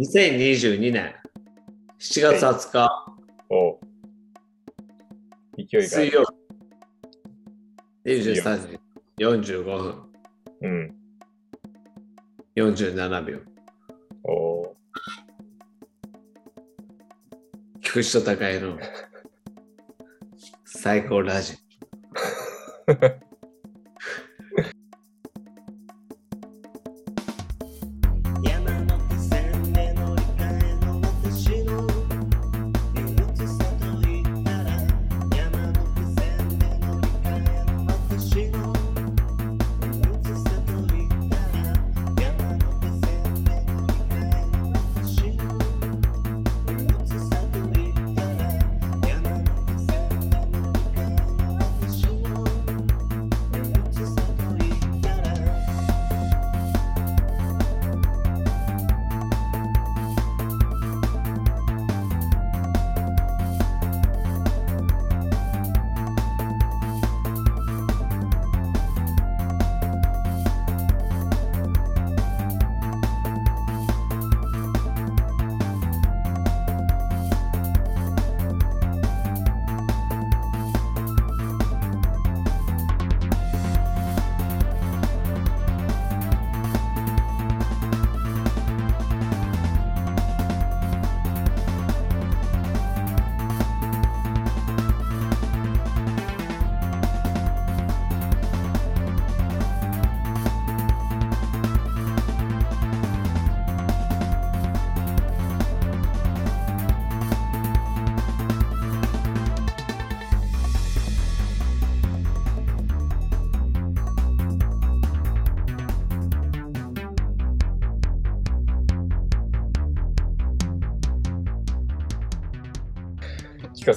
2022年7月20日。お。う勢いが。水曜。日23時45分。うん。47秒。お。う菊池と高井の最高ラジ。山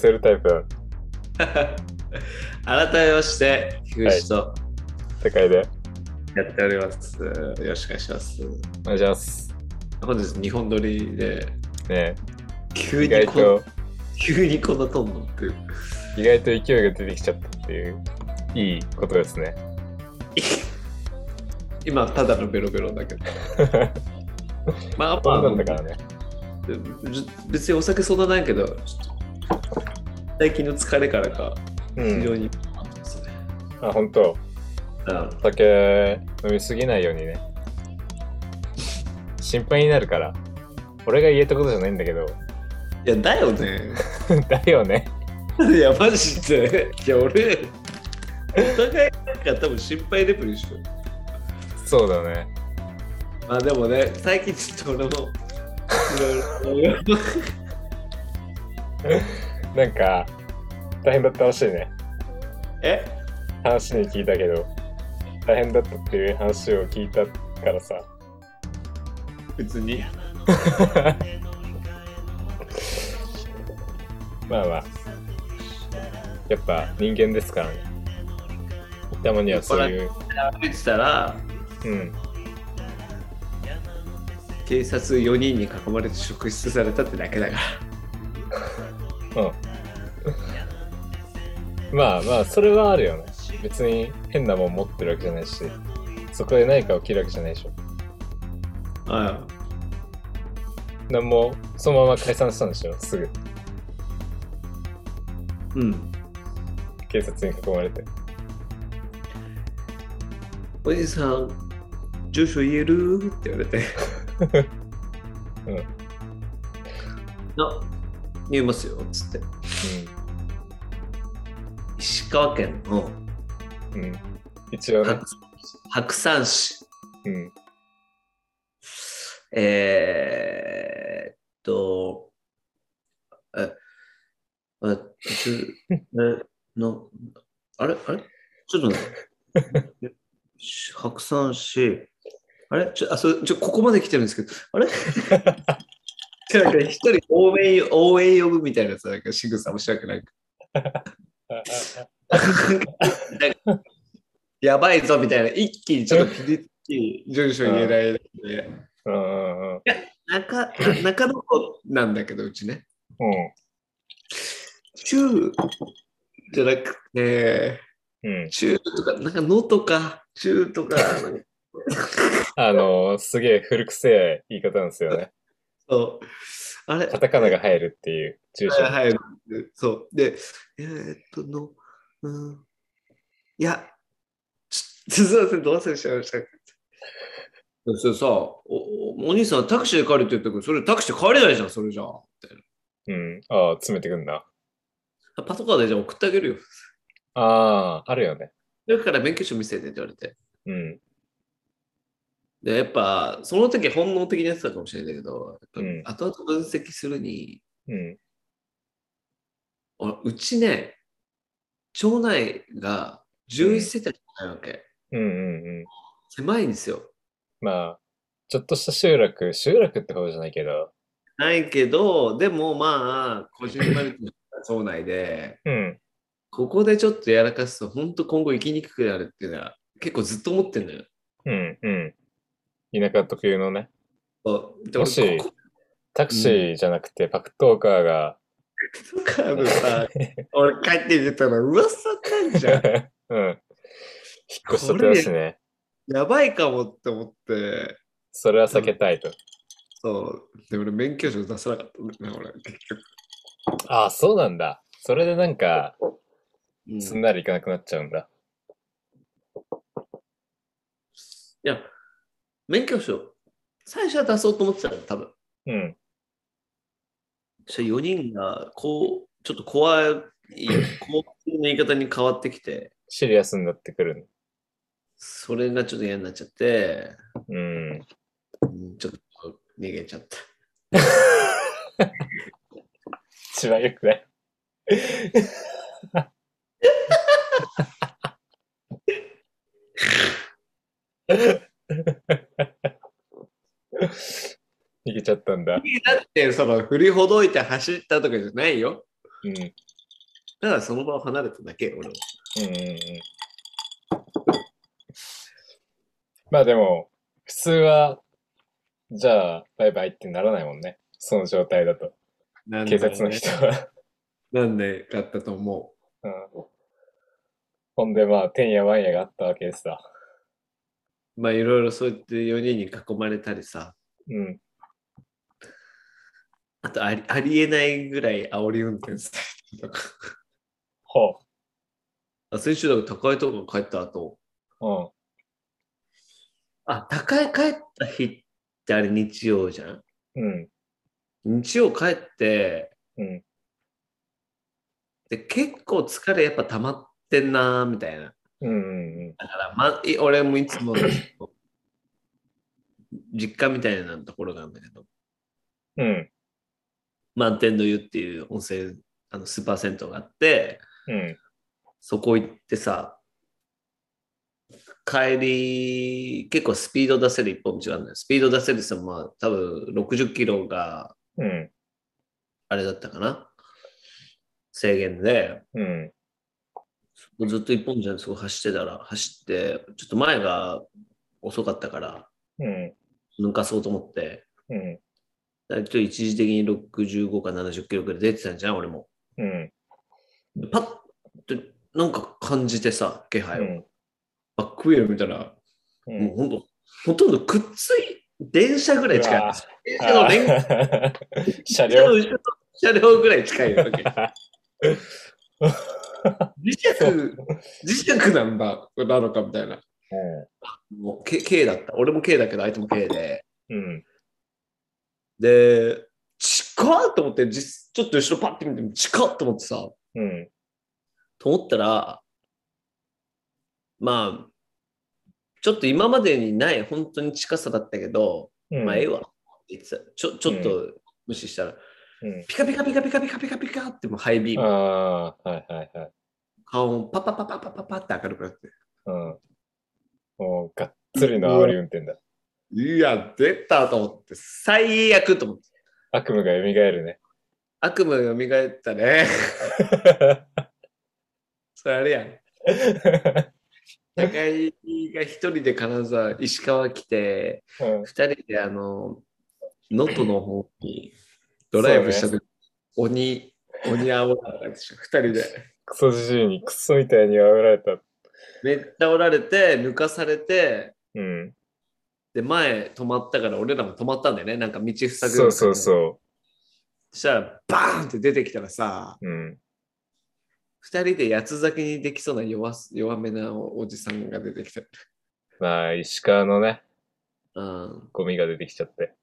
せるタイプ 改めまして菊池と高いで。やっております、よろしくお願いしますお願いします。本日日本撮りでね急にこのと、急にこんなトーン乗ってる意外と勢いが出てきちゃったっていう、いいことですね。今ただのベロベロだけど まあまあなんだからね。じ別にお酒そんなないけど最近の疲れからかうん。非常に、ですねあ、本当うんお酒飲みすぎないようにね。心配になるから。俺が言えたことじゃないんだけど。いやだよね だよね。いやマジでいや俺お互いなんか多分心配レベルでしょそうだね。まあでもね最近ちょっと俺もいろいろなんか、大変だったらしいね。え？話に聞いたけど、大変だったっていう話を聞いたからさ。別に まあまあ。やっぱ人間ですからね。たまにはそういう、たらうん。警察4人に囲まれて職質されたってだけだから うん。まあまあ、それはあるよね。別に変なもん持ってるわけじゃないし、そこで何か起きるわけじゃないでしょ。あなんも、そのまま解散したんでしょ、すぐ。うん警察に囲まれて。おじさん住所言える？って言われて うん。あ言えますよっつってう石川県のん。うん。一応ね白。白山市うん。えー、っと、え、あ、ちょ、え、の、あれあれ？ちょっと待って。白山市、あれ？ちょ、あ、そちょ、ここまで来てるんですけど、あれ？ち ょなんか一人応援、応援呼ぶみたいなさ、なんか仕草もしたくない。やばいぞみたいな、一気にちょっとピリッき住所言えないので、うんうんうん。中 中野区なんだけど、うちね。うん。中じゃなくて、うん。中とか、なんかのとか、中とか、あの、すげえ古くせえ言い方なんですよね。そうあれ？カタカナが入るっていう住所。はいはい。そう。で、えーっと、の、うん。いや、ちすいません、どう忘れしちゃいました。それさお、お兄さんタクシーで帰るって言ったけど、それタクシーで帰れないじゃん、それじゃあ。みたいうん。ああ、詰めてくんだ。なパトカーでじゃあ送ってあげるよ。ああ、あるよね。だから免許証見せてって言われて。うん。で、やっぱ、その時本能的なやつだかもしれないけど、うんやっぱ後々分析するに、うん。あうちね、町内が11世帯しかないわけ。うんうんうん。狭いんですよ。まあ、ちょっとした集落、集落ってほどじゃないけど、ないけど、でもまあ、こじんまりとした町内で、うん。ここでちょっとやらかすと、本当今後生きにくくなるっていうのは、結構ずっと思ってんのよ。うんうん。田舎特有のね、そうでもしタクシーじゃなくてパクトーカーが、とかのさ、俺帰ってみたら噂かんじゃん。うん。引っ越しとったしね。やばいかもって思って、それは避けたいと。そう。で、俺免許証出さなかったね、俺。結局。ああ、そうなんだ。それでなんか、うんすんなりいかなくなっちゃうんだ。いや、免許証、最初は出そうと思ってたの、多分。うん。そしたら4人が、こう、ちょっと怖い、怖い の言い方に変わってきて、シリアスになってくる。それがちょっと嫌になっちゃって、うん。うんちょっと逃げちゃった。一番よくない。逃げちゃったんだ。だって、その振りほどいて走ったとかじゃないよ。うん。うんただその場を離れただけ、俺は。うんうん。まあでも、普通は、じゃあ、バイバイってならないもんね。その状態だと。なん警察の人は。なんでかったと思うん。ほんでまあ、てんやわんやがあったわけですさ。う。まあ、いろいろそうやって4人に囲まれたりさ、うん。あとありありえないぐらい煽り運転されたりとか。ほあ先週だ高いとこ帰った後、う。うん。あ、高い帰った日ってあれ日曜じゃん？うん。日曜帰って、うん。で結構疲れやっぱ溜まってんなーみたいな。うんうんだから、ま、い俺もいつもの 実家みたいなところがあるんだけど、うん。うん。満天の湯っていう温泉、あのスーパー銭湯があって、うん。そこ行ってさ、帰り、結構スピード出せる一本道があるんだよ。スピード出せるさ、まあ多分60キロがうん。あれだったかな？制限で、うん。ずっと一本道ですごい走ってたら、走って、ちょっと前が遅かったから、うん。抜かそうと思って、うん。だちょっと一時的に65か70キロくらい出てたんじゃん、俺も。うん。でパッとなんか感じてさ、気配を。うん。バックウィール見たら、うんもうほんと、ほとんどくっつい、電車ぐらい近い。電車の連車両車両ぐらい近いわけ。磁石、磁石なんだ、なのかみたいな。もう K, K だった。俺も K だけど、相手も K で。うん。で、近っと思って、実ちょっと後ろパッて見て、近っと思ってさ、うん。と思ったら、まあ、ちょっと今までにない本当に近さだったけど、うん。まあ、ええわ。ちょちょっと無視したら、うん。ピカピカピカピカピカピカピカってもうハイビーム、ああ、はいはいはい。顔もパパパパパパパって明るくなって。うん。もう、がっつりの煽り運転だ。いや、出たと思って、最悪と思って。悪夢が蘇るね。悪夢が蘇ったね。それあれやん。高井が一人で金沢、石川来て、うん二人であの、能登の方にドライブした時、鬼、鬼煽られたでしょ、二人で。クソじじいにクソみたいに煽られた。めっちゃおられて、抜かされて、うん。で、前止まったから俺らも止まったんだよね。なんか道塞ぐよそうそうう。そそしたら、バーンって出てきたらさ、う。うん。二人で八つ咲きにできそうな弱す弱めなおおじさんが出てきた。まあ、石川のね、うん。ゴミが出てきちゃって。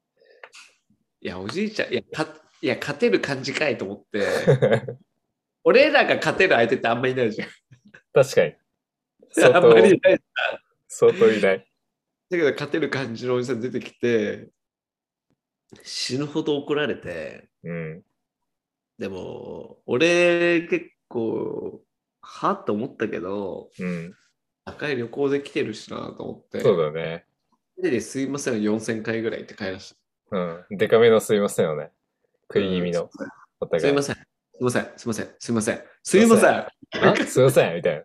いや、おじいちゃん、いや、かいや勝てる感じかいと思って、俺らが勝てる相手ってあんまいないじゃん。確かに。あ相んまりい当、ない。相当いない。だけど、勝てる感じのおじさん出てきて、死ぬほど怒られて、うん。でも、俺結構、はって思ったけど、うん。高い旅行で来てるしなと思って、そうだね。ですいません、4000回ぐらいって帰らしうん。デカめのすいませんよね。食い気味の。おた。互い。すいません、すいません、すいません、すいません、すいません、あすいませんみたいな。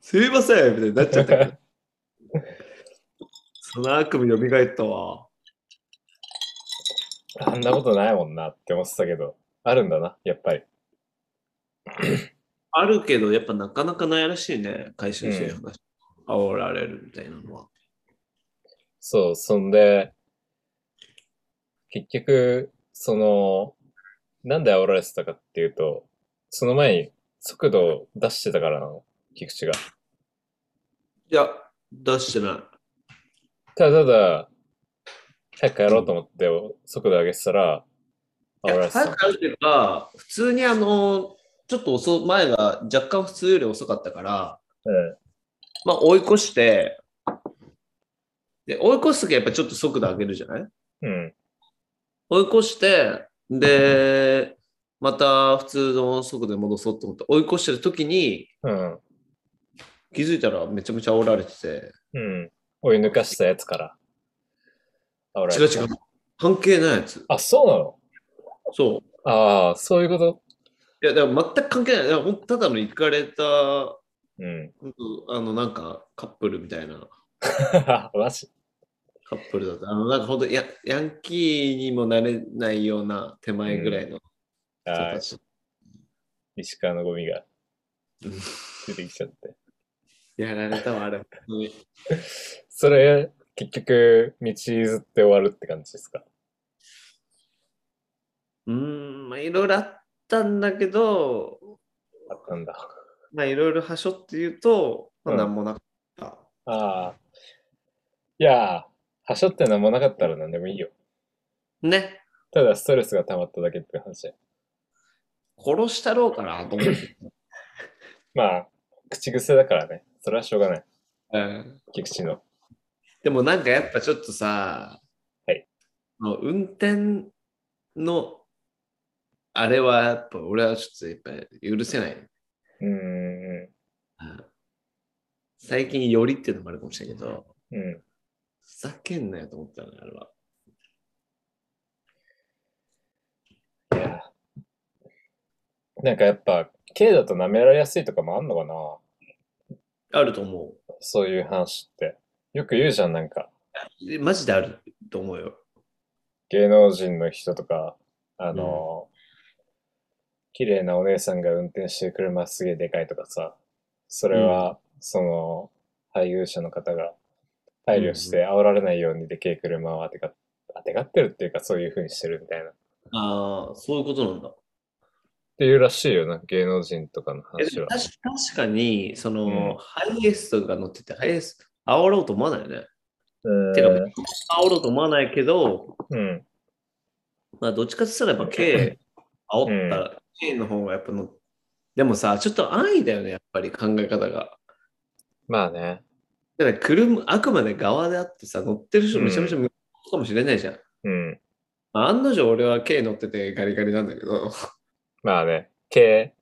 すいません みたいになっちゃったけど。その悪夢蘇ったわ。あんなことないもんなって思ってたけど、あるんだな、やっぱり。あるけど、やっぱなかなかないらしいね、会社のそういう話。煽られるみたいなのは。そう、そんで、結局、その、なんで煽られてたかっていうと、その前に速度を出してたからなの、菊池が。いや、出してない。ただただ、早く帰ろうと思って速度上げてたら、いや煽られてた早。く歩けば、普通にあの、ちょっと遅前が若干普通より遅かったから、うん。まあ追い越して、で、追い越すときはやっぱちょっと速度上げるじゃない？うん。追い越して、で、また普通の速度で戻そうと思って追い越してるときにうん。気づいたらめちゃめちゃ煽られてて、うん。追い抜かしたやつから。煽られてた違う違う、関係ないやつ。あ、そうなの？そう。ああ、そういうこと？いや、だから全く関係ない。ただの行かれた、うん。あの、なんかカップルみたいな マジカップルだった。あの、なんかほんとヤヤンキーにもなれないような手前ぐらいの人た、ち。石川のゴミがうん出てきちゃって。やられたわ、あれ。それ、結局、道譲って終わるって感じですか？うーん、まあいろいろあったんだけど、あったんだ。まあいろいろはしょって言うと、まあうんなんもなかった。ああ。いやー、はしょってなんもなかったら何でもいいよ。ね。ただストレスが溜まっただけって話で。殺したろうかなと思って。まあ、口癖だからね。それはしょうがない。うん菊池の。でもなんかやっぱちょっとさ、はい運転のあれはやっぱ俺はちょっとやっぱ許せない。うーん。うん最近よりっていうのもあるかもしれないけど、うん。ふざけんなよと思ったのね、あれは。いや。なんかやっぱ、K だと舐められやすいとかもあんのかなあると思そういう話って。よく言うじゃん、なんか。う。マジであると思うよ。芸能人の人とか、あの、綺麗なお姉さんが運転してる車すげえでかいとかさ、それは、その、配偶者の方が配慮して煽られないようにでけえ車を当てが、当てがってるっていうかそういう風にしてるみたいな。っああ、そういうことなんだ。ていうらしいよな、芸能人とかのえ話は。確確かに、その、うんハイエースとか乗ってて、ハイエース煽ろうと思わないよね。うんてか、煽ろうと思わないけど、うん。まあ、どっちかって言ったらやっぱ K、煽ったら K の方がやっぱの、でもさ、ちょっと安易だよね、やっぱり考え方が。まあね。だから車、あくまで側であってさ、乗ってる人めちゃめちゃ無駄かもしれないじゃん。うん。まあ、案の定俺は K 乗っててガリガリなんだけど、まあね。K、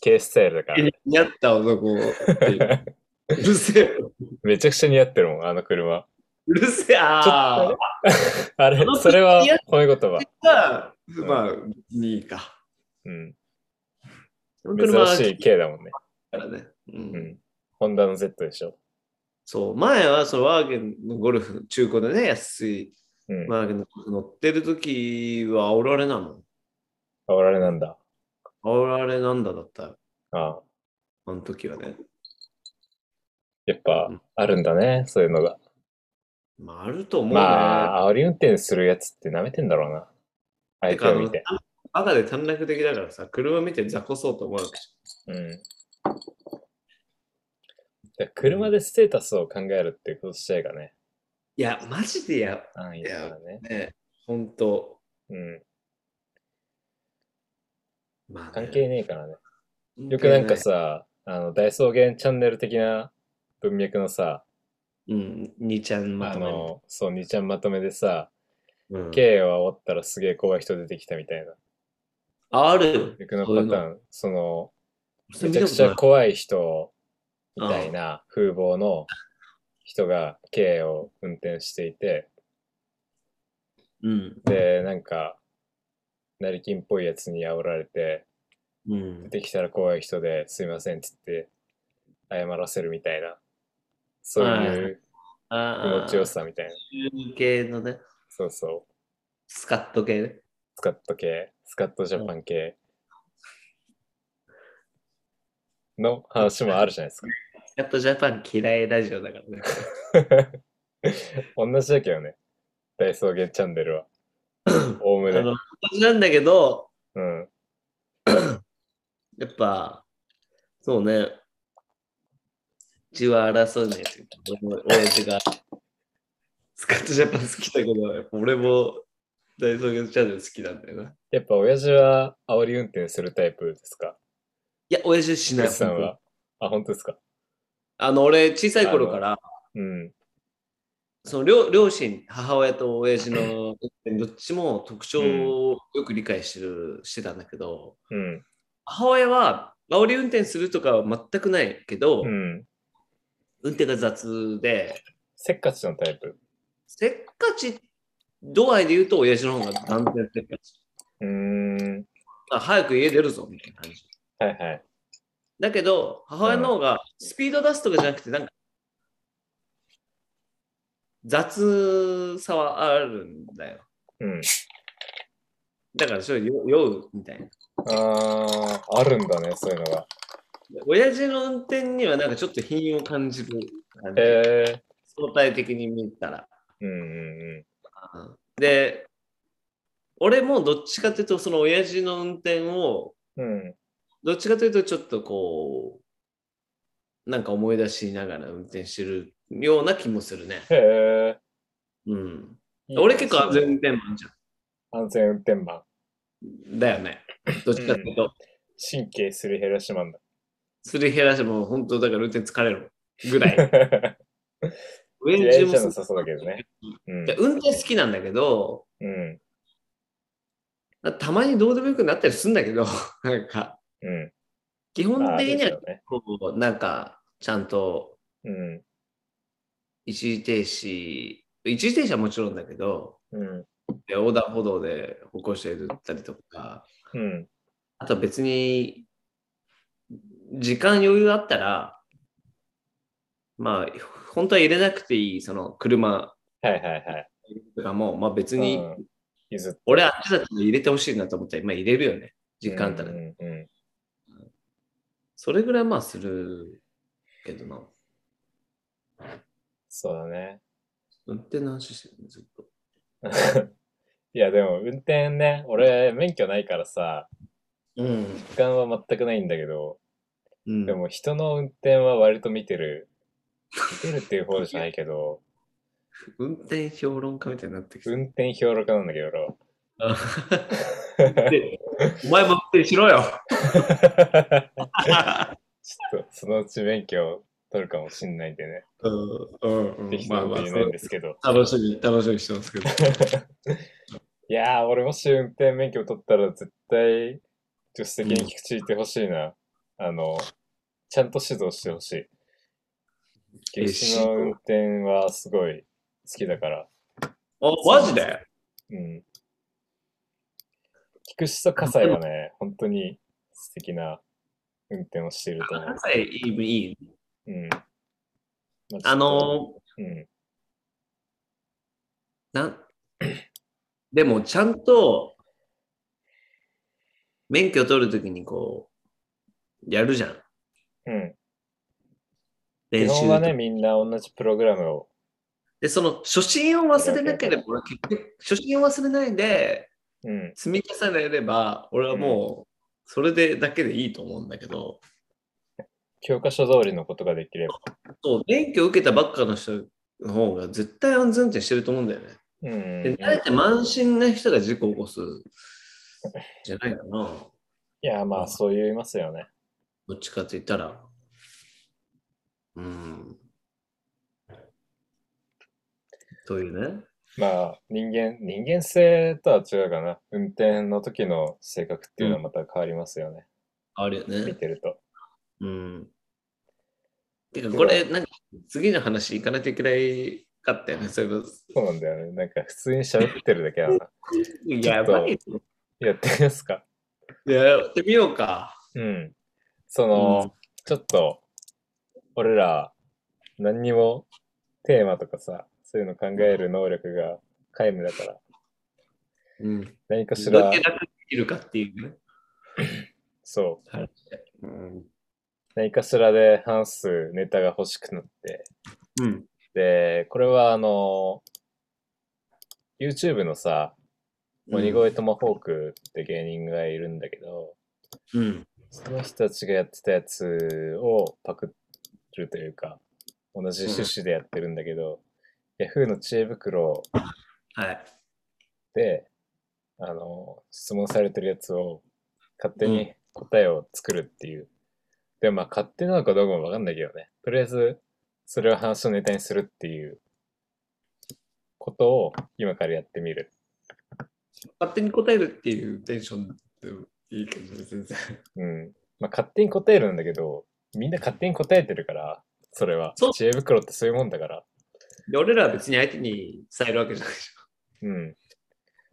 K スタイルだから、ね。似合った男っていう。うるせえよ。めちゃくちゃ似合ってるもん、あの車。うるせえ。あ あ。あれそれは似合っ褒め言葉。が、まあ、2位か。うん。珍しい K だもんね。からね。うんうん。ホンダの Z でしょ。そう、前はそのワーゲンのゴルフ、中古でね、安いうん。ワーゲンのゴルフ乗ってる時は煽られなの。煽られなんだ。煽られなんだだったよ。ああ。あの時はね。やっぱうんあるんだね、そういうのが。まあ、あると思うね。まあ、煽り運転するやつって舐めてんだろうな。相手を見て。赤で短絡的だからさ、車見て雑魚そうと思うわけじうん。で車でステータスを考えるっていうこと自体がね。いや、マジでや、安易だからね。ね、ほんと。うん。まあね、関係ねえからね。よくなんかさ、あの、大草原チャンネル的な文脈のさ、うん、兄ちゃんまあとめるの、そう、2ちゃんまとめでさ、うん、K を煽ったらすげえ怖い人出てきたみたいな。あある逆のパターン、その、めちゃくちゃ怖い人みたいな風貌の人が K を運転していて、うん。で、なんか、成金っぽいやつに煽られて、うん出。てきたら怖い人ですいませんっつって謝らせるみたいな、そういう気あ持ちよさみたいな。中系のね、そうそう。スカット系ね。スカット系、スカットジャパン系の話もあるじゃないですか。スカットジャパン嫌いラジオだからね。同じだけどね。大草原チャンネルは。おおむね。同じなんだけど、うん。やっぱ、そうね、血は争うねって俺も親父が、スカットジャパン好きだけど、俺も大草原チャンネル好きなんだよな。やっぱ親父は煽り運転するタイプですか？いや、親父しない。福さんは？あ、本当ですか？あの、俺、小さい頃から、うん。その両両親、母親と親父のどっちも特徴をよく理解してる、してたんだけど、うん。母親は煽り運転するとかは全くないけど、うん。運転が雑で、せっかちのタイプ？せっかち度合いで言うと親父の方が断然せっかち。うーん。あ早く家出るぞみたいな感じ。はいはい。だけど、母親の方がスピード出すとかじゃなくて、なんか雑さはあるんだよ。うん。だからそれ酔酔うみたいな。あー、あるんだね、そういうのが。親父の運転にはなんかちょっと品を感じる感じ。へ相対的に見たら。ー。うんうんうんで、俺もどっちかというと、その親父の運転を、うん。うん。どっちかというとちょっとこう、なんか思い出しながら運転してるような気もするね。へうん。ー。俺結構安全運転マンじゃ安全運転マン。ん。だよね。どっちかというと。神経すり減らしマンだ。すり減らしても本当だから運転疲れるぐらい。親嫌父もそいじゃなさそうだけどね。うんで。運転好きなんだけど、うん。たまにどうでもよくなったりするんだけど、なんか、うん。基本的には。こう、なんか、ちゃんとうん。一時停止、一時停止はもちろんだけど、うん。で横断歩道で歩行者いるったりとか、うん。あとは別に、時間余裕あったら、まあ、本当は入れなくていい、その車はいはいはい。とかも、まあ別に、うん譲って。俺あっちだったら入れてほしいなと思ったら、まあ入れるよね。時間あったら。うんうんうんそれぐらいまあするけどな。そうだね。運転の話してるね、ずっと。いや、でも運転ね、俺免許ないからさ、うん。時間は全くないんだけど、うん、でも人の運転は割と見てる。見てるっていう方じゃないけど、運転評論家みたいになってきて。運転評論家なんだけど、俺は。でお前も運転しろよ。ちょっとそのうち免許を取るかもしんないんでね。うんうんうんできまあまあたこと言えないんですけど。楽しみ、楽しみにしてますけど。いやー、俺もし運転免許を取ったら絶対助手席に聞いてほしいな。あの、ちゃんと指導してほしい。え決死の運転はすごい好きだから。あ、マジで？うん。菊池と葛西はね、本当に素敵な運転をしていると思う。いい、いい。うん。まあ、のうん。ー、なん、でもちゃんと免許取るときにこう、やるじゃん。うん。基練習本はね、みんな同じプログラムを。で、その初心を忘れなければ、結局、初心を忘れないでうん。積み重ねれば、俺はもう、それでだけでいいと思うんだけど、教科書通りのことができれば。そう、免許を受けたばっかの人の方が絶対安全運転してると思うんだよね。うん。で、慣れて慢心な人が事故を起こすじゃないかな。いや、まあ、そう言いますよね。どっちかと言ったら。うん。というね。まあ、人間、人間性とは違うかな。運転の時の性格っていうのはまた変わりますよね。あるよ見ね。てると。うん。てか、これ、なんか、次の話行かないといけないかったよね。そういえば。そうなんだよね。なんか普通に喋ってるだけだな。やばい。やってみますか。やってみようか。うん。その、うんちょっと、俺ら、何にもテーマとかさ、そういうの考える能力が皆無だから、うん。何かしらどれ、だけできるかっていうね。そう、うん。何かしらで話すネタが欲しくなって、うん。で、これはあの、YouTube のさ、鬼越トマホークって芸人がいるんだけど、うん。その人たちがやってたやつをパクるというか、同じ趣旨でやってるんだけど、Yahoo の知恵袋はい。で、あの、質問されてるやつを勝手に答えを作るっていう。でもまあ勝手なのかどうかもわかんないけどね。とりあえず、それを話のネタにするっていうことを今からやってみる。勝手に答えるっていうテンションでもいいけどね、全然。うん。まあ勝手に答えるんだけど、みんな勝手に答えてるから、それはそう。知恵袋ってそういうもんだから。で、俺らは別に相手に伝えるわけじゃないでしょ。うん。こ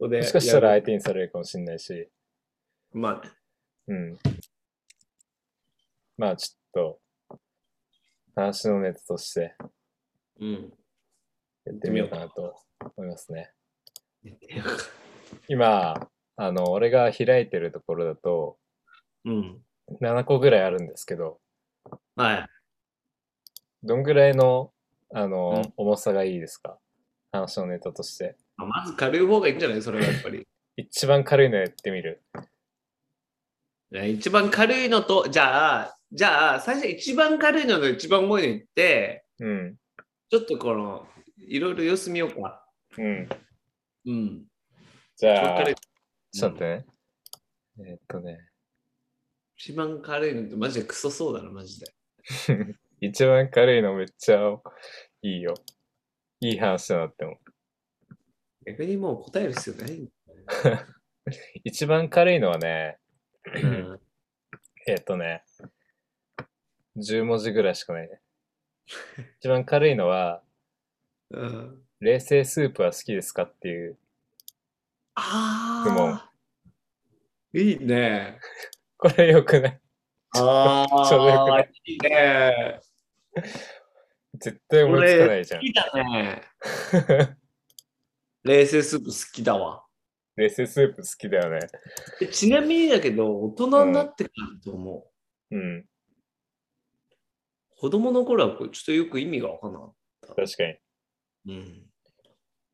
こでもしかしたら相手にされるかもしれないし、まあね。うん。まあちょっと、話のネタとしてうん。やってみようかなと思いますね。今、あの、俺が開いてるところだと、うん。7個ぐらいあるんですけど、はい。どんぐらいの、あの、うん重さがいいですか？話のネタとして。まあまず軽い方がいいんじゃないそれはやっぱり。一番軽いのやってみる。一番軽いのと、じゃあ、じゃあ、最初一番軽いのと一番重いの言って、うん。ちょっとこの、いろいろ様子見ようか。うん。うん。じゃあ、ちょっと待ってね。えーっとね。一番軽いのってマジでクソそうだな、マジで。一番軽いのめっちゃいいよ。いい話だなって思う。逆にもう答える必要ないん 一番軽いのはね。えーっとね、10文字ぐらいしかないね。一番軽いのは、うん。うん、冷製スープは好きですかっていう。ああ。いいね。これよくない？ああ、いいね。絶対思いつかないじゃん好。きだね。冷製スープ好きだわ。冷製スープ好きだよね。でちなみにだけど、大人になってからだと思う。うん。子供の頃はちょっとよく意味がわかんなかっ確かに。た。うん。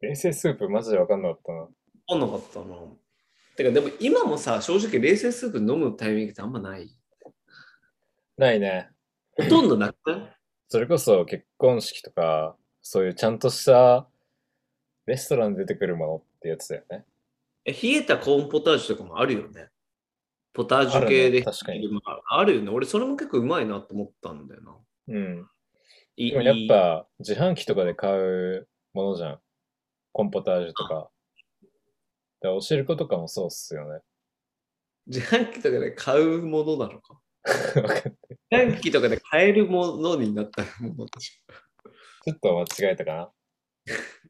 冷製スープマジでわかんなかったな。わかんなかったな。てか、でも今もさ、正直冷製スープ飲むタイミングってあんまない。ないね。ほとんどなくないそれこそ結婚式とか、そういうちゃんとしたレストランで出てくるものってやつだよね。え冷えたコーンポタージュとかもあるよね。ポタージュ系であるね確かにまああるよね。俺、それも結構うまいなと思ったんだよな。うん。でもやっぱ自販機とかで買うものじゃん。コンポタージュとか。だおしることかもそうっすよね。自販機とかで買うものなのか？わかんない自販機とかで買えるものになったものでしちょっと間違えたかな？ょ。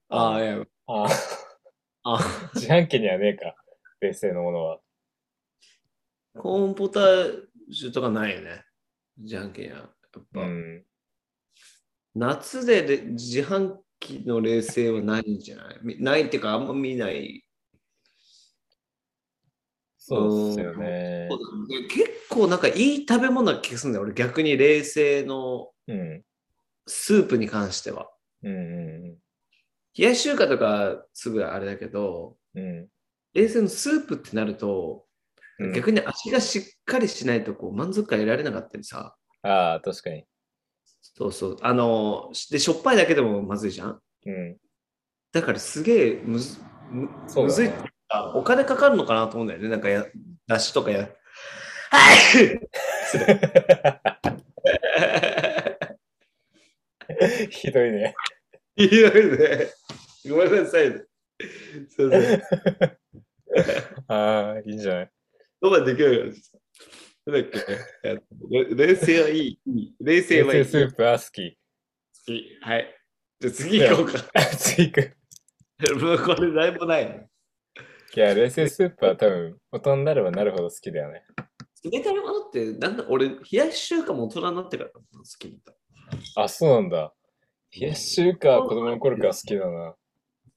ああ、いや。あああ、自販機にはねえか。冷製のものは。コーンポタージュとかないよね。自販機には。やっぱ、うん。夏でで自販機の冷製はないんじゃない？みないっていうか、あんま見ない。そうっすよね。結構なんかいい食べ物な気がするんだよ。俺逆に冷製のうん。スープに関しては。うんう冷やし中華とかすぐあれだけど、んうん。うん冷製のスープってなると、うん、逆に味がしっかりしないとこう満足感得られなかったりさ。ああ、確かに。そうそう。あの、で、しょっぱいだけでもまずいじゃんうん。だからすげえむずむねむずいお金かかるのかなと思うんだよね。なんかや、だしとかや。はい ひどいね。ひどいね。ごめんなさいね。すいません。ああ、いいんじゃない？どこまでできるだっけ？冷静はいい。いい冷静はいい。スープは好き。いいはい。じゃあ次行こうか。次行く。これ何もないの。いや、冷製スープは多分、大人になればなるほど好きだよね。冷たいものって、なんだ、俺、冷やし中華も大人になってから好きになった。あ、そうなんだ。冷やし中華は子供の頃から好きだな。酸っ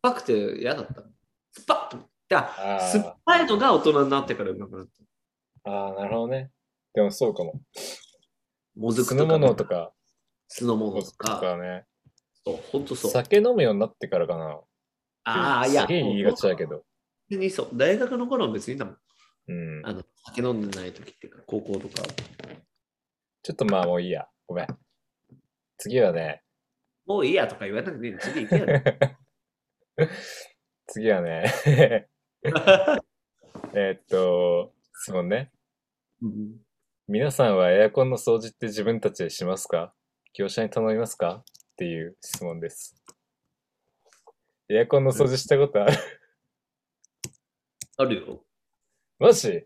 ぱくて嫌だった。酸っぱっああ酸っぱいのが大人になってからうまくなった。あー、なるほどね。でもそうかも。もずく酢のとか、物とか、酢の物ととか。かね。そう、ほんとそう。酒飲むようになってからかな。ああ、いや、すげえ言いがちだけど。別にそう。大学の頃は別にだもん。うん。あの、酒飲んでない時っていうか、高校とか。ちょっとまあもういいや。ごめん。次はね、もういいやとか言わなくていいの。次行けよ。次はね、えーっと、質問ね。うん皆さんはエアコンの掃除って自分たちでしますか？業者に頼みますか？っていう質問です。エアコンの掃除したことある？あるよ。マジ？い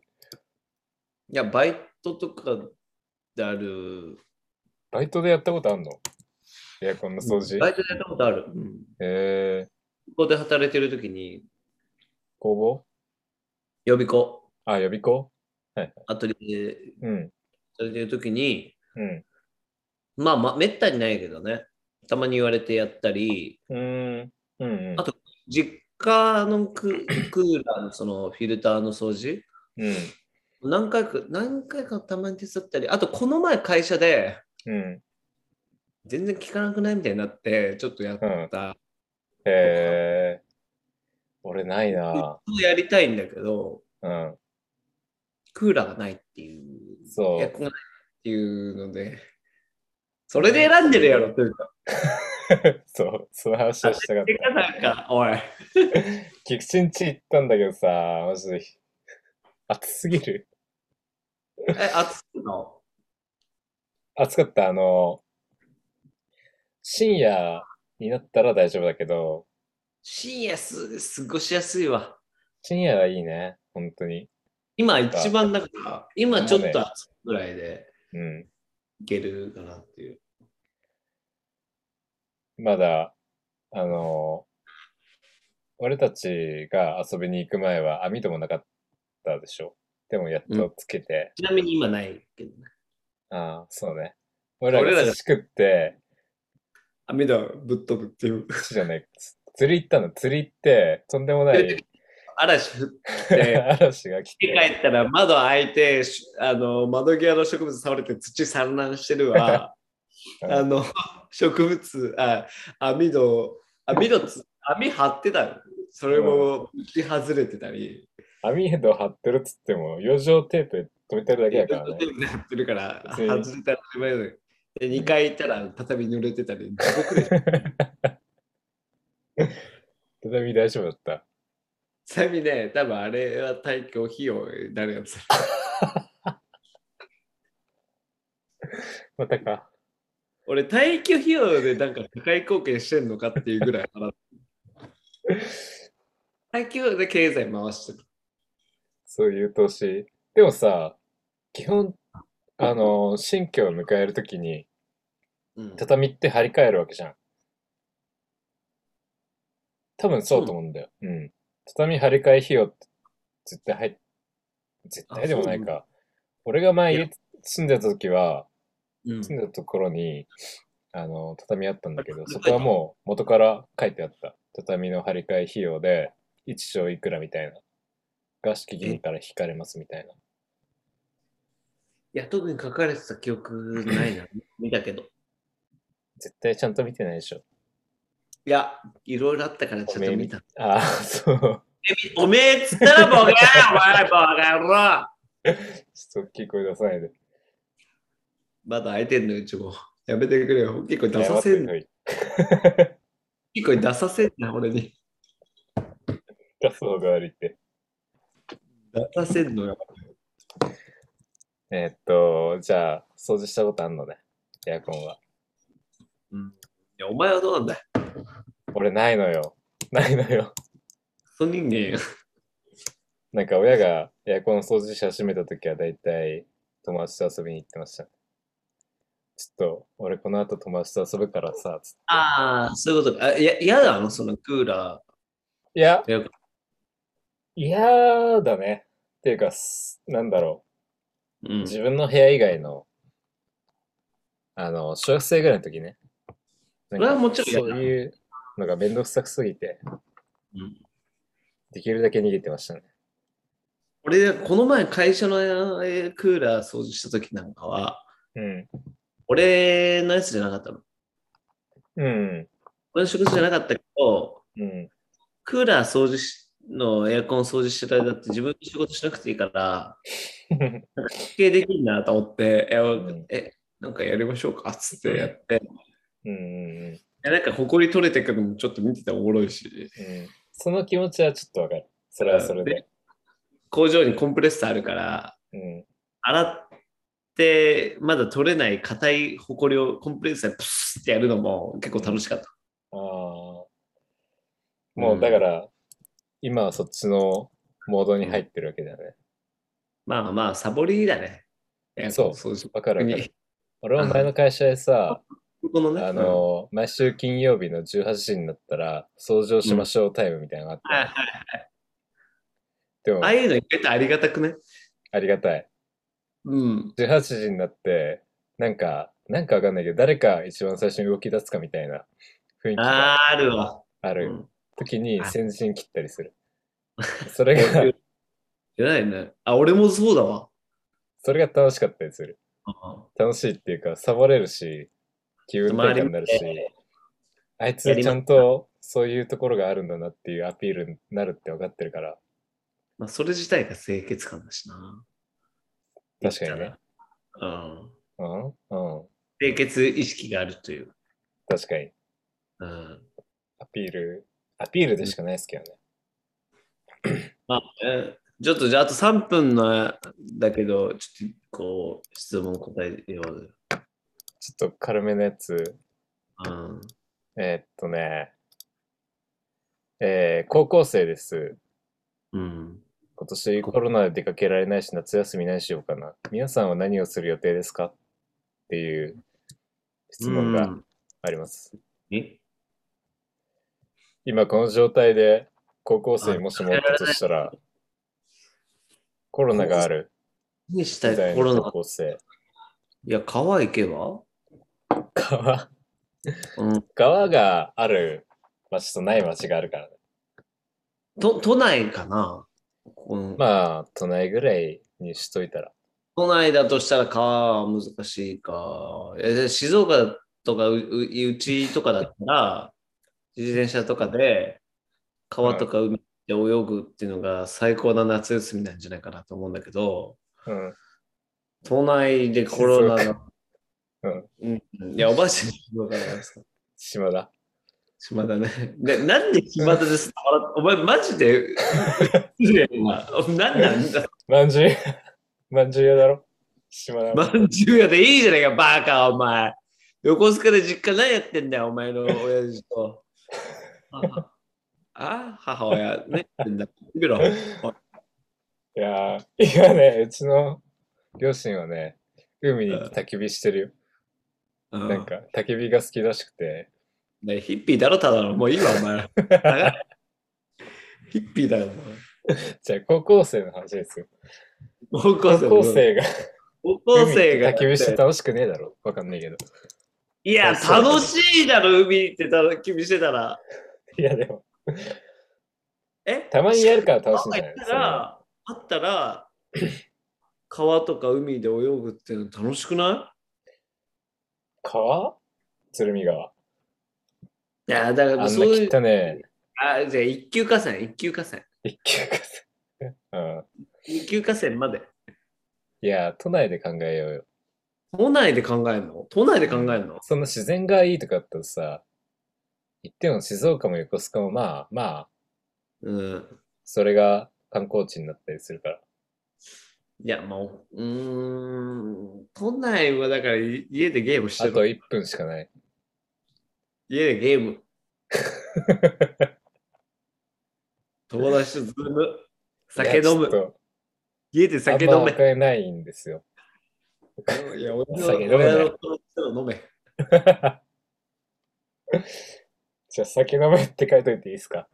や、バイトとかである。バイトでやったことあるの？エアコンの掃除？バイトでやったことある。うん。えー、ここで働いてる時に、工房？予備校、あ、予備校？アトリエでうん。働いてる時に、うん。まあ、まあ、めったにないけどね。たまに言われてやったり、うーん。うんうんあ。と実家のククーラーのそのフィルターの掃除？うん。何回か、何回かたまに手伝ったり、あとこの前会社でうん。全然効かなくないみたいになって、ちょっとやった。えー、俺ないなやりたいんだけど、うん。クーラーがないっていう、そうっていうので、それで選んでるやろというか、そう、その話をしたかったなんか、おい、菊池んち行ったんだけどさ、マジで、暑すぎる。え、暑いの？暑かった。あの、深夜になったら大丈夫だけど、深夜す過ごしやすいわ。深夜はいいね。本当に。今一番だから、今ちょっと暑いぐらいでうん。いけるかなっていう。まだ、あの、俺たちが遊びに行く前は網戸もなかったでしょ。でもやっとつけて、ちなみに今ないけどね。ああ、そうね。俺らがしくって、網戸ぶっ飛ぶっていう。じゃない、つ釣り行ったの。釣り行って、とんでもない 嵐降って、嵐が来家て、帰ったら窓開いて、しあの窓際の植物倒れて土散乱してるわ。うんあの植物、あ網戸、網戸つ、網張ってたのそれも打ち外れてたり、網戸張ってるっつっても、養生テープで止めてるだけだからね。やってるから、外れたら当たで2階行ったら畳濡れてたり、地獄で。畳大丈夫だった？ちなみにね、多分あれは退去費用になるやつ。またか。俺、退去費用でなんか社会貢献してんのかっていうぐらい払ってる。退去で経済回してる。そういう投資。でもさ、基本、あの、新居を迎えるときに、うん畳って張り替えるわけじゃん。多分そうと思うんだよ。うん。畳張り替え費用って絶対入っ、絶対でもないか。俺が前住んでた時は、うん住んでたところに、あの、畳あったんだけど、あそこはもう元から書いてあった。畳の張り替え費用で、一生いくらみたいな。合敷銀から引かれますみたいな。いや、特に書かれてた記憶ないな。見たけど。絶対ちゃんと見てないでしょ。いや、いろいろあったからちょっと見た。ああ、そう。おめえっつったらボケお前バカ野郎ちょっと大きい声出さないで。まだ空いてんのよ、ちょ。やめてくれよ。結構出させんの。結構出させんな、俺に。出す方が悪いって。出させんのよ。えーっと、じゃあ、掃除したことあんのね？エアコンは。うん。いや、お前はどうなんだよ。俺ないのよ。ないのよ。クソ人間よ。なんか親がエアコン掃除し始めた時はだいたい友達と遊びに行ってました。ちょっと、俺この後友達と遊ぶからさ、つってああ、そういうことか。あいや、嫌だの？そのクーラいや、ー。エアコン嫌だね。っていうか、すなんだろう。うん。自分の部屋以外の、あの、小学生ぐらいの時ね。それはもちろん嫌だそういうのがめんどくさくすぎて、うんできるだけ逃げてましたね。俺、この前会社のえークーラー掃除した時なんかは、うん。俺のやつじゃなかったの。うん。俺の仕事じゃなかったけど、うん。クーラー掃除しのエアコン掃除してる間って自分の仕事しなくていいから、休憩できるなと思って、え、んえなんかやりましょうかっつってやって、うんうんうん。えなんか埃取れてくるのもちょっと見てておもろいし、うん。その気持ちはちょっとわかる。それはそれで。工場にコンプレッサーあるから、うん。洗ってまだ取れない硬い埃をコンプレッサーでプスってやるのも結構楽しかった。ああ。もうだから、今はそっちのモードに入ってるわけだよね。まあまあ、サボりだね。エアコン掃除わかるわかるに。俺は前の会社でさ、このね、あの、毎週金曜日の18時になったら、掃除をしましょうタイムみたいなのがあって、はいはいでもああ、いうの意外とありがたくね。ありがたい。うん。18時になって、なんか、なんかわかんないけど、誰か一番最初に動き出すかみたいな雰囲気があーあるわ。あるうん時にあ先陣切ったりする。それが、偉いね。あ、俺もそうだわ。それが楽しかったりする。楽しいっていうか、サボれるし、気分転換になるし、あいつちゃんとそういうところがあるんだなっていうアピールになるって分かってるから、まあ、それ自体が清潔感だしな。確かにね。うん。うん。うん。清潔意識があるという。確かに。うん。アピール、アピールでしかないですけどね。まあ、えちょっとじゃああと3分のだけど、ちょっとこう、質問答えよう。ちょっと軽めのやつ。うん。えーっとね、えー高校生です。うん。今年コロナで出かけられないし、夏休み何しようかな。皆さんは何をする予定ですか？っていう質問がうんあります。え？今この状態で高校生にもしもおったとしたら、コロナがある何したい？コロナの高。校生。いや、川行けば？川、うん。川がある町とない町があるからね。都都内かな、うんまあ、都内ぐらいにしといたら。都内だとしたら川は難しいか。え静岡とかうううちとかだったら、自転車とかで川とか海で泳ぐっていうのが最高な夏休みなんじゃないかなと思うんだけど、うん。都内でコロナの、うん。うん、いや、おばあちゃんに静岡なんですか島田。島田ね。でなんで島田です？お前マジで、失礼な。何なんだ？まんじゅう、まんじゅう屋だろ？島田。まんじゅう屋でいいじゃないか、バカ、お前。横須賀で実家何やってんだよ、お前の親父と。ああ母親、ね、やってんだ。見ろ。いやー、今ね、うちの両親はね、海に行って焚き火してるよ。うんなんか、焚き火が好きらしくて、ね、ヒッピーだろ、ただの。もういいわ、お前。ヒッピーだよ、じゃあ高校生の話ですよ。高校高生校生が高校生がして楽しくねえだろわかんないけど。いや、楽しいだろ、海行ってた気にしてたら。いやでも、え？たまにやるから楽しいんじゃない？あったら、あったら、川とか海で泳ぐっていうの楽しくな川？鶴見川。いや、だからあんなそういう、汚ねあ、じゃあ一級河川、一級河川。え、一級河川。うん。一級河川まで。いや、都内で考えようよ。都内で考えるの？都内で考えるの？そんな自然がいいとかだったらさ、言っても静岡も横須賀もまあまあ、うん。それが観光地になったりするから。いや、もう、うーん、都内はだからい家でゲームしてあとる。1分しかない。家でゲーム。友達とズーム。酒飲む。家で酒飲め。買えないんですよ。いや、俺の 酒飲めない飲め。じゃあ酒飲めって書いといていいですか？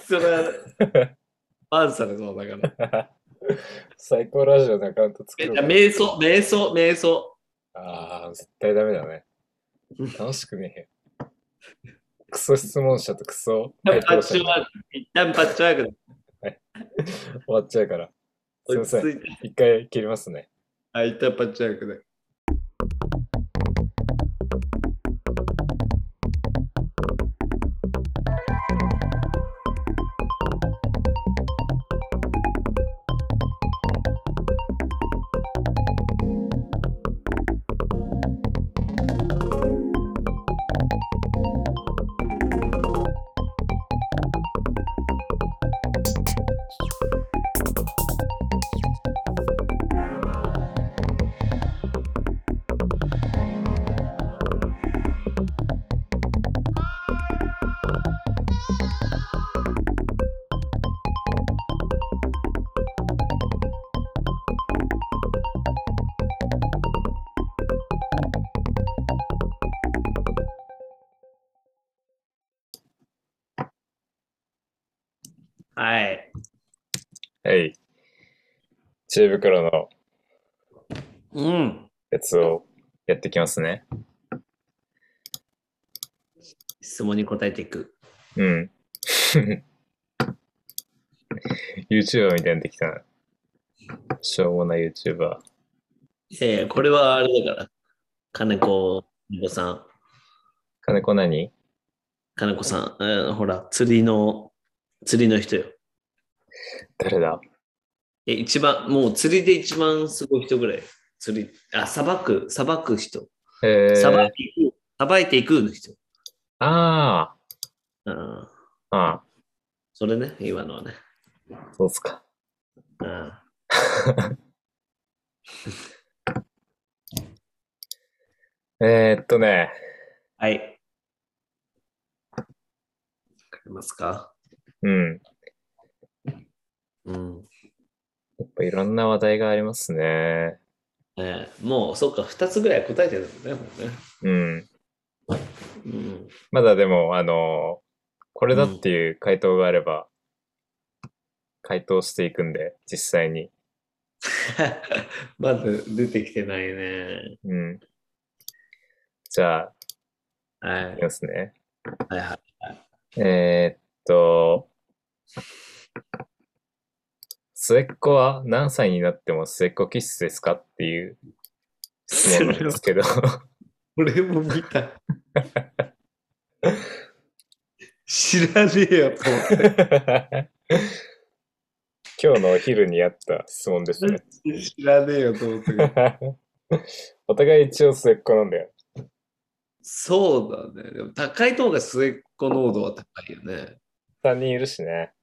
それは、バンされそうだから。最高ラジオのアカウント作えじゃあろうか。瞑想、瞑想、瞑想。ああ、絶対ダメだね。楽しくねえよ。クソ質問者とクソパ回答者。一旦パッチワークで 終わっちゃうから。すいません。一回切りますね。あ、一旦パッチワークで。はい。はい。知恵袋のうん。やつをやっていきますね。質問に答えていく。うん。YouTuber みたいになってきたな。しょうもない YouTuber。いやいや、これはあれだから。金子、金子さん。金子何？金子さん。うんほら、釣りの、釣りの人よ。誰だ？え、一番、もう釣りで一番すごい人ぐらい。釣り、あ、さばく、さばく人。えー、さばいていく、さばいていくの人。あうん。あ、あそれね、今のはね。あ、そうっすか。うん。えー、っとね、はい。わかりますか？うん。うん。やっぱいろんな話題がありますね。えーもう、そっか、二つぐらい答えてるんだね、もうね。うん。うん。まだでも、あのこれだっていう回答があれば、回答していくんで、実際に。まだ出てきてないね。うん。じゃあ、はいいき。ますね。はいはい。えーっと、末っ子は何歳になっても末っ子気質ですかっていう質問なんですけど、俺も見た。知らねえよと思って。今日のお昼にあった質問ですね。知らねえよと思ったけど。お互い一応末っ子なんだよ。そうだね。でも高い方が末っ子濃度は高いよね。3人いるしね。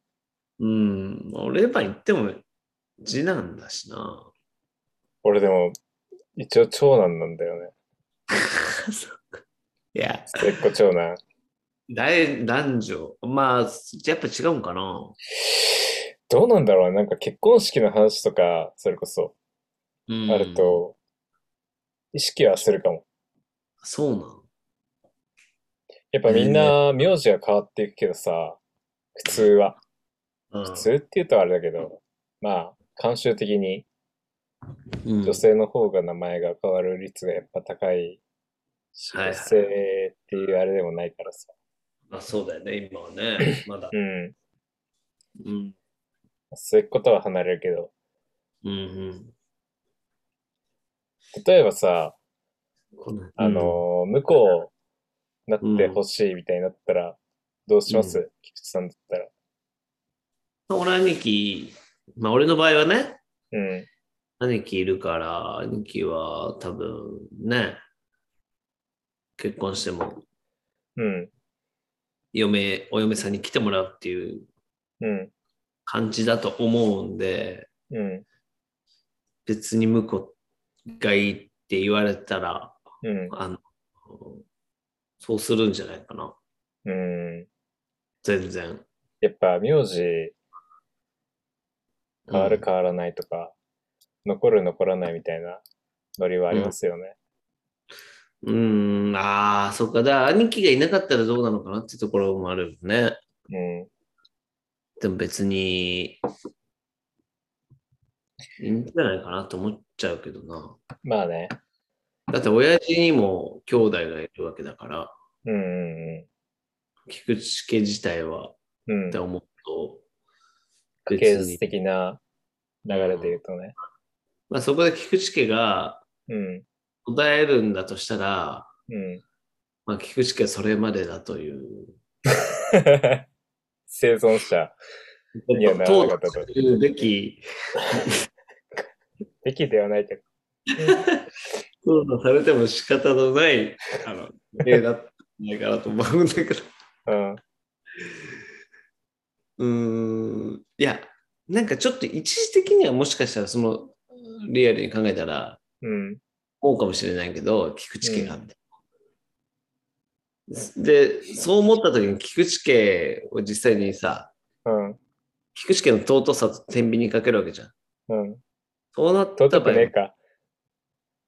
うん。俺ば言っても次男だしな。俺でも、一応長男なんだよね。そっかいや、末っ子長男。大男女。まあ、やっぱ違うんかな。どうなんだろうねなんか結婚式の話とか、それこそ、うん、あると、意識はするかも。そうなん？やっぱみんな名字が変わっていくけどさ、普通は。うん普通って言うとあれだけど、まあ、慣習的にうん女性の方が名前が変わる率がやっぱ高いし、はいはい女性っていうあれでもないからさ。まあそうだよね、今はね。まだ。うん。うん。末っ子とは離れるけど、うんうん。例えばさ、あの、向こうなってほしいみたいになったら、どうします、う菊池さんだったら。俺兄貴、まあ俺の場合はね、うん。兄貴いるから、兄貴は多分ね、結婚してもうん。嫁、お嫁さんに来てもらうっていううん。感じだと思うんで、うん。別に婿がいいって言われたら、うん。あの、そうするんじゃないかな。うん。全然。やっぱ、名字変わるうん変わらないとか、残る残らないみたいなノリはありますよね。うーん、ああ、そっか。だから兄貴がいなかったらどうなのかなってところもあるよね。うん。でも別に、いいんじゃないかなと思っちゃうけどな。まあね。だって親父にも兄弟がいるわけだから、うんうん菊池家自体はうん。うんって。思うと、家系図的な流れで言うとね。まあそこで菊池家がうん。途絶えるんだとしたら、うん。まあ菊池家はそれまでだという、生存者。いやな淘なかったと汰するべき、べきではないけど。淘汰されても仕方のない、あの、例だったんじゃないかなと思うんだけど。うん。うーん、いや、なんかちょっと一時的にはもしかしたらそのリアルに考えたら、うん。思うかもしれないけど、菊池家が、で、そう思った時に菊池家を実際にさ、うん。菊池家の尊さと天秤にかけるわけじゃん。うん。そうなった場合尊くねえ、か。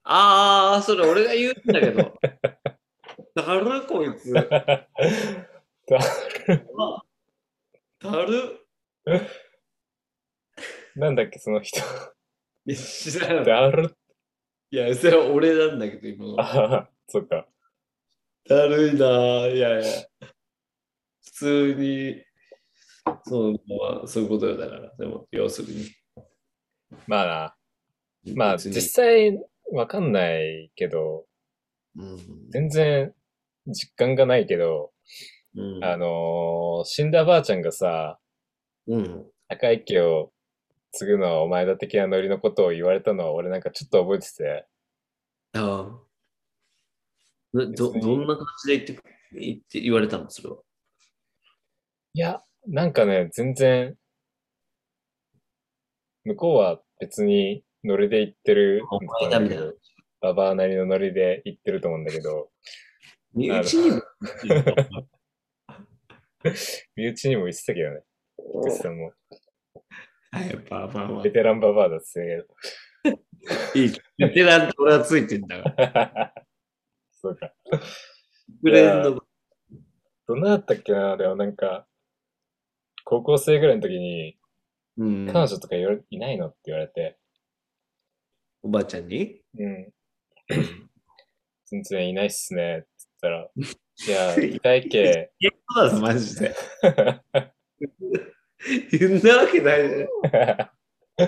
ああ、それ俺が言うんだけど。だるこいつ。だだる。なんだっけ、その人。いや知らない。だる。いや、それは俺なんだけど、今の。あそっか。だるいなぁ。いやいや。普通に、そう、まあ、そういうことよだから。でも、要するに。まあな。まあ、別に実際、わかんないけど、うん。全然実感がないけど、うん。あのー死んだばあちゃんがさ、うん。赤い家を継ぐのはお前だ的なノリのことを言われたのは俺なんかちょっと覚えてて、ああ。など、どんな感じで言って、言って、言われたの？それは。いや、なんかね、全然、向こうは別にノリで言ってるお前だみたいな。ババアなりのノリで言ってると思うんだけど、身内に 身内にも言ってたけどね、福士さんも。あやっぱ、まあまあベ。テランババアだっつっていい。ベテランと俺はついてんだから。そうか。フレンド。どんなだったっけなでもなんか、高校生ぐらいの時に、うん。彼女とかいないのって言われて、おばあちゃんに？うん。全然いないっすね、って言ったら、いや、いや、そうだぞ、マジで。言んなわけないじゃん。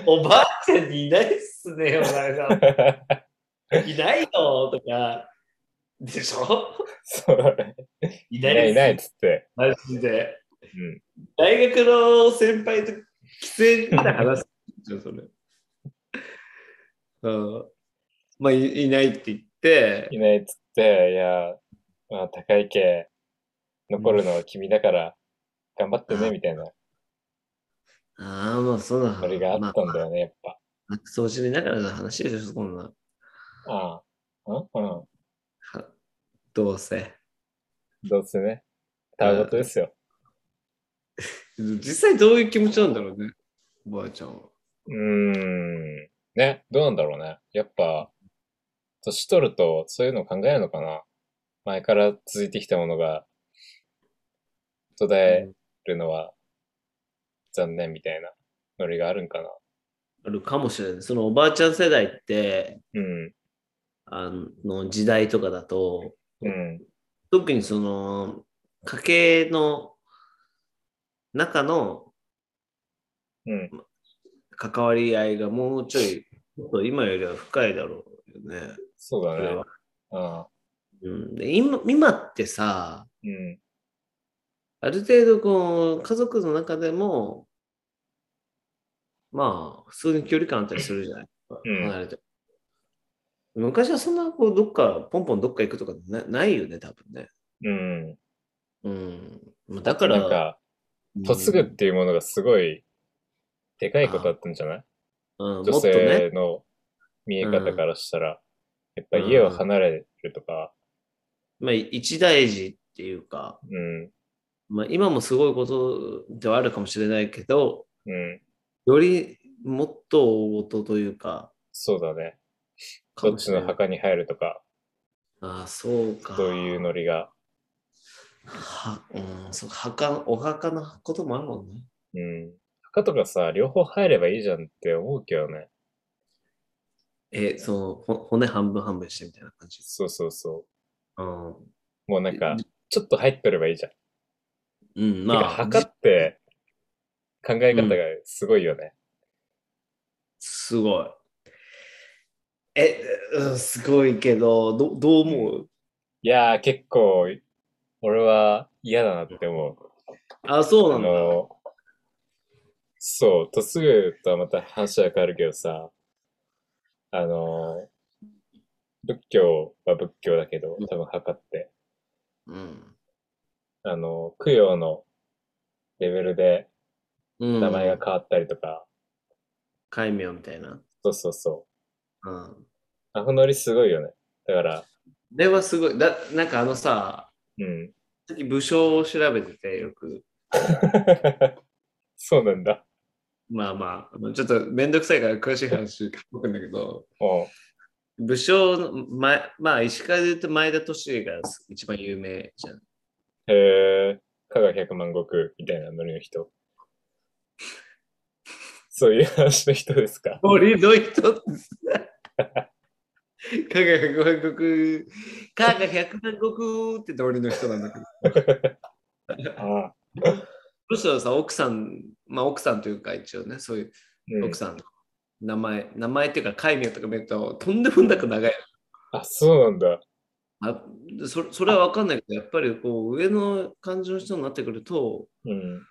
おばあちゃんにいないっすね、お前が。いないよとか。でしょ？そうだね。いいないいないっつって。マジで。うん。大学の先輩と喫煙で話すんですよ、それ。うん。まあい、いないって言って、いないっつって、いや、まあ、高い家、残るのは君だから、頑張ってね、みたいなああ、まあ、そうだ。ノリがあったんだよね、やっぱ。まあ、掃除見ながらの話でしょ、そんな。ああ。うんうん。はどうせ。どうせね。たわごとですよ。実際どういう気持ちなんだろうね、おばあちゃんは。うーん。ね、どうなんだろうね。やっぱ、年取るとそういうの考えるのかな。前から続いてきたものが途絶えるのは残念みたいなノリがあるんかな。あるかもしれない。そのおばあちゃん世代って、うん。あの時代とかだと、うん。特にその家計の中のうん。関わり合いがもうちょい、今よりは深いだろうよね。そうだね。ああ。うん、で今今ってさ、うん。ある程度こう、家族の中でも、まあ、普通に距離感あったりするじゃない、うん。離れて。昔はそんな、こう、どっか、ポンポンどっか行くとかなないよね、多分ね。うん。うん。まあだから、なんか、うん嫁ぐっていうものがすごい、でかいことだったんじゃない？うん、女性、の見え方からしたら、やっぱ家を離れるとか、まあ、一大事っていうか、うん、まあ、今もすごいことではあるかもしれないけど、うん、よりもっと大事というか、そうだね。かどっちの墓に入るとか、ああ、そうか。そういうノリが、は、うん、そう、墓、お墓のこともあるもんね。うん。墓とかさ、両方入ればいいじゃんって思うけどね。え、その、ほ骨半分半分してみたいな感じ？そうそうそうん。う。もうなんか、ちょっと入ってればいいじゃん。うん、まあ、墓って考え方がすごいよね。すごい。え、うん、すごいけど、どどう思う、いやー、結構、俺は嫌だなって思う。あ、そうなあんだ。の、そう、嫁ぐとはまた話は変わるけどさ、あの、仏教は仏教だけど、多分墓って、うん。あの、供養のレベルでうん、名前が変わったりとか、戒名みたいな。そうそうそう。うん。あのノリすごいよね。だから、これはすごい。だ、なんかあのさ、うん。さっき武将を調べててよく、そうなんだ。まあまあちょっとめんどくさいから詳しい話書くんだけど、武将の、ま、まあ、石川で言うと前田利家が一番有名じゃん。へえ、加賀百万石みたいなノリの人。そういう話の人ですか？森の人ってさ、加賀百万石、加賀百万石って森の人なんだけど。ああ。その人はさ、奥さん、まあ奥さんというか一応ね、そういううん奥さんの名前、名前っていうか、戒名とか見ると、とんでもなく長い。あ、そうなんだ。あそそれは分かんないけど、やっぱりこう上の感じの人になってくると、うん。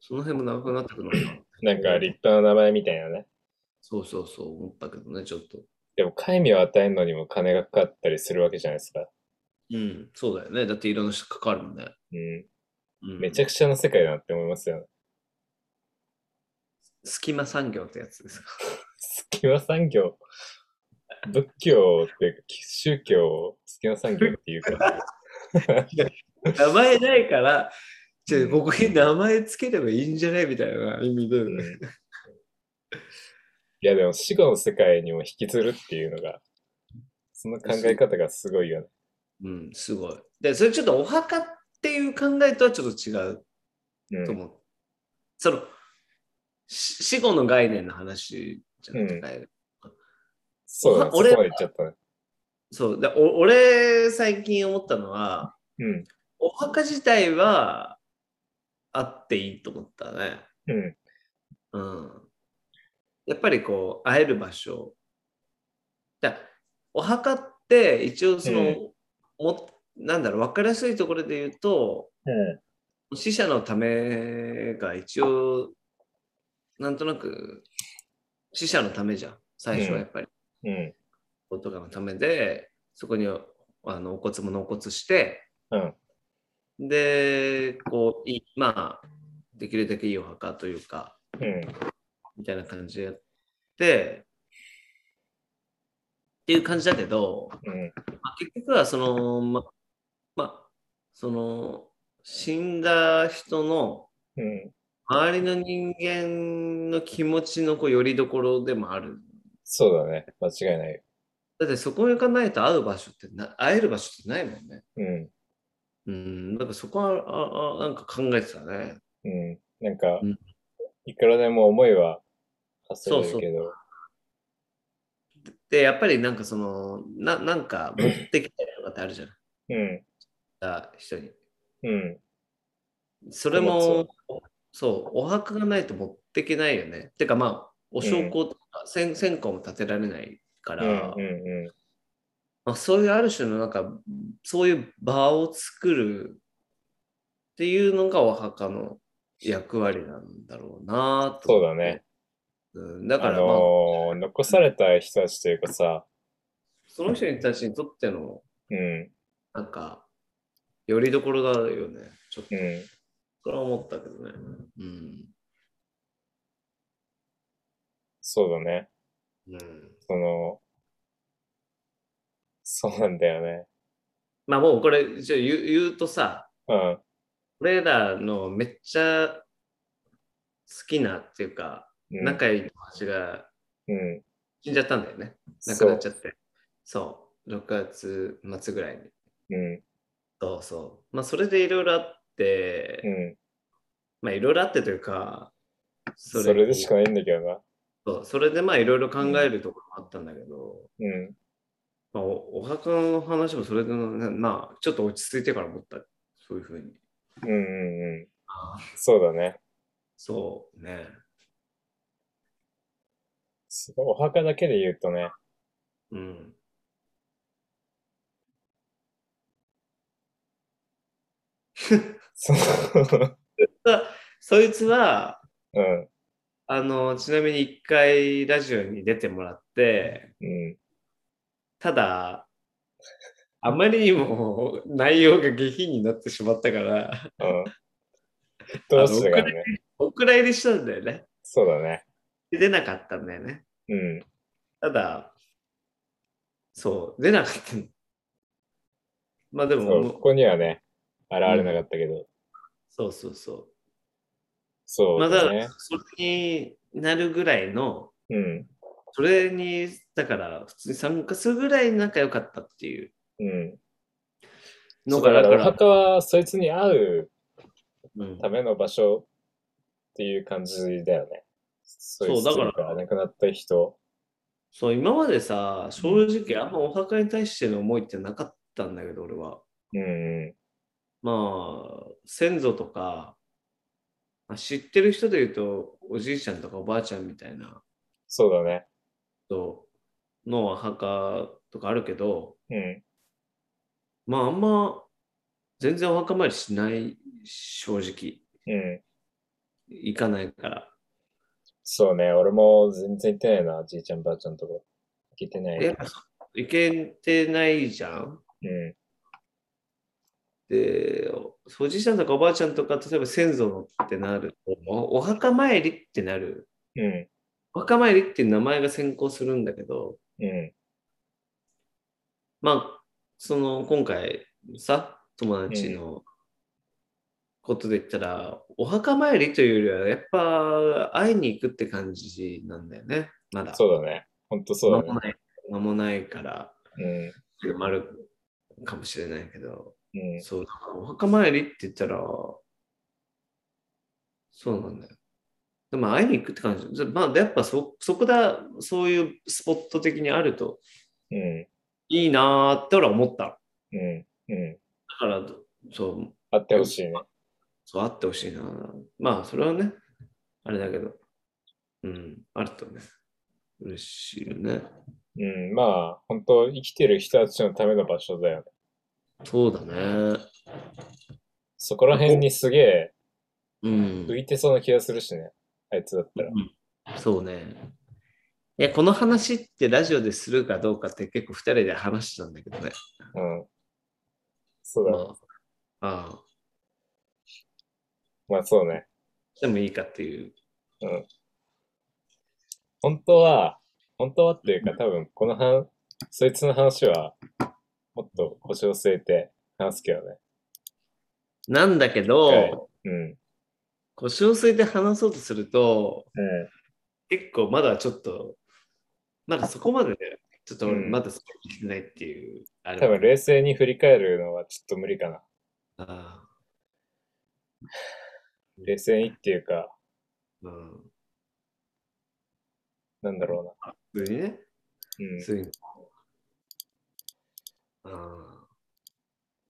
その辺も長くなってくるのかな。なんか立派な名前みたいなね。そうそうそう、思ったけどね、ちょっと。でも、戒名を与えるのにも金がかかったりするわけじゃないですか。うん、そうだよね。だっていろんな人関わるもんね。うん。うん、めちゃくちゃな世界だなって思いますよね。隙間産業ってやつですか？隙間産業。仏教って宗教を隙間産業っていうか。名前ないから、じゃあうんここに名前つければいいんじゃないみたいな意味で。うんいや、でも死後の世界にも引きずるっていうのが、その考え方がすごいよね。うん、すごい。で、それちょっとお墓っていう考えとはちょっと違ううんと思う。その、し死後の概念の話じゃなくて、そうだね。そこま俺で言っちゃったね。そう。でお俺、最近思ったのは、うん。お墓自体はあっていいと思ったね。うん。うん。やっぱりこう、会える場所。だお墓って一応その、うんもなんだろう、分かりやすいところで言うと、うん。死者のためが一応、なんとなく、死者のためじゃん。最初はやっぱり。うん。とかのためで、そこにあのお骨も納骨して、うん。で、こう、いまあ、できるだけいいお墓というか、うん。みたいな感じでやって、っていう感じだけど、うん。まあ、結局はその、ま、まあ、その、死ん。だ人の。周りの人間の気持ちのこうよりどころでもある。そうだね。間違いない。だってそこに行かないと会う場所ってな、会える場所ってないもんね。うん。うん、だからそこは、ああなんか考えてたね。うん。なんかうん、いくらでも思いは発せれそうるけど、で、やっぱりなんかその、ななんか持ってきたりとかってあるじゃん。うん。た人に。うん。それも、そう、お墓がないと持ってけないよね。てかまあ、お焼香とか、線線香も立てられないから。まあ、そういうある種のなんか、そういう場を作るっていうのがお墓の役割なんだろうなとそう。だね。うん、だかあら、まあ、のー残された人たちというかさ、その人たちにとっての、うん、なんか、よりどころだよね。ちょっとう、ん、それは思ったけどね。うん。そうだね。うん、その、そうなんだよね。まあもうこれ、じゃあ言う言うとさ、うん、俺らのめっちゃ好きなっていうか、うん、仲いい友達がうん、死んじゃったんだよね。亡くそうなっちゃって。そう。6月末ぐらいに。うん、そうそう。まあ、それでいろいろあって、うん。まあ、いろいろあってというか、そそれでしかないんだけどな。そうそれでまあ、いろいろ考えるところもあったんだけど、うん、まあ、おお墓の話もそれでの、なまあ、ちょっと落ち着いてから思った。そういうふうに。うん、うん、うん。そうだね。そうね。お墓だけで言うとね、うん。そう、そいつは、うん、あの、ちなみに一回ラジオに出てもらって、うん、ただ、あまりにも内容が下品になってしまったから、うん。どうしてからね。お蔵入りしたんだよね。そうだね。で出なかったんだよね。うん、ただ、そう、出なかったの。まあでも、ここにはね、現れなかったけど、そうそうそう。そうまあだから、だね。それになるぐらいの、うん、それに、だから、普通に参加するぐらい仲良かったっていううん。のが、そうだから、お墓はそいつに会ううんための場所っていう感じだよね。そうそうだから亡くなった人。そう、今までさ、正直あんまお墓に対しての思いってなかったんだけど、俺は。うんうまあ、先祖とか、まあ知ってる人で言うと、おじいちゃんとかおばあちゃんみたいなそうだね。人のお墓とかあるけど、うん。まああんま全然お墓参りしない、正直。うん。行かないから。そうね。俺も全然行ってないな。じいちゃんばあちゃんとか。行けてない。やっぱ行けてないじゃん？うん。で、おじいちゃんとかおばあちゃんとか、例えば先祖のってなると、おお墓参りってなる。うん。お墓参りっていう名前が先行するんだけど、うん。まあ、その今回さ、友達のことで言ったら、お墓参りというよりは、やっぱ会いに行くって感じなんだよね、まだ。そうだね。ほんとそうだね。間もない、間もないから、うん。広まるかもしれないけど、うん。そう、お墓参りって言ったら、そうなんだよ。でも会いに行くって感じ。まあ、やっぱそ、そこだ、そういうスポット的にあるとうん。いいなーって俺は思った。うん。うん。だから、そう、会ってほしいね。そう、あってほしいな。まあ、それはね、あれだけど、うん、あるとね、嬉しいよね。うん。まあ、本当生きてる人たちのための場所だよね。そうだね。そこら辺にすげえうん。浮いてそうな気がするしね。あいつだったら。そうね。いや、この話ってラジオでするかどうかって結構二人で話してたんだけどね。うん。そうだね。まあ、ああ、まあそうね。してもいいかっていう。うん。本当は、本当はっていうか多分この話、そいつの話はもっと腰を据えて話すけどね。なんだけはいど、うん。腰を据えて話そうとすると、うん。結構まだちょっと、まだそこまでね、ちょっと俺うんまだそこに来てないっていう、あれ多分冷静に振り返るのはちょっと無理かな。あ 冷静にっていうか、あうん。なんだろ普通にね、うな。うん普。通に。あ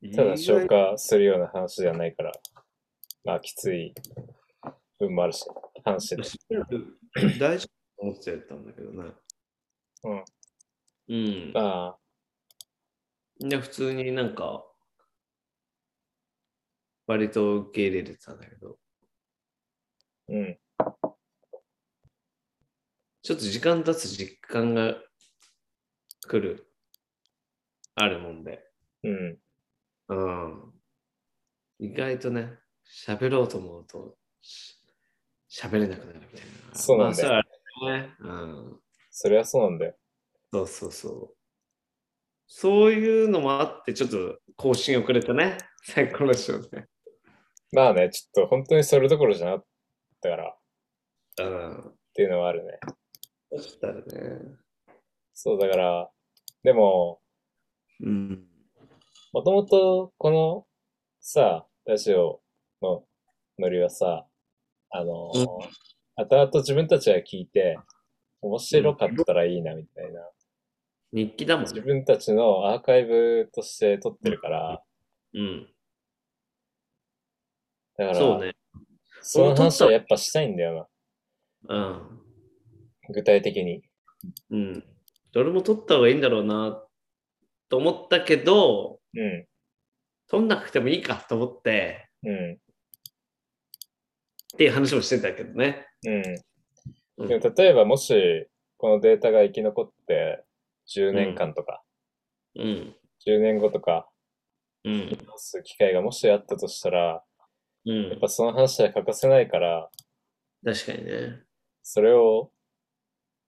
あ。ただ消化するような話ではないから、まあきつい分もあるし、話で。大丈夫と思ってやったんだけどね。うん。うん。まあ、で、普通になんか、割と受け入れてたんだけど、うん。ちょっと時間経つ実感が来る、あるもんで、うん。うん。意外とね、喋ろうと思うと、し喋れなくなるみたいな。そうなんだよまあ、ね。うん。それはそうなんだよ。そうそうそう。そういうのもあって、ちょっと更新遅れたね。最高のショーね。まあね、ちょっと本当にそれどころじゃなかったからっうん。ていうのはあるね。そしたらね。そう、だから、でも、うん。もともとこのさ、ラジオのノリはさ、あのー、後々自分たちが聞いて、面白かったらいいなみたいな。日記だもん自ね。分たちのアーカイブとして撮ってるから、うん。だから、そうね。その話はやっぱしたいんだようん。な。具体的に。うん。どれも取った方がいいんだろうな、と思ったけど、うん。取んなくてもいいかと思って、うん。っていう話もしてたけどね。うん。うんでも例えばもし、このデータが生き残って、10年間とか、うん。10年後とか、うん。機会がもしあったとしたら、うんやっ。ぱその話は欠かせないから、確かにね。それを、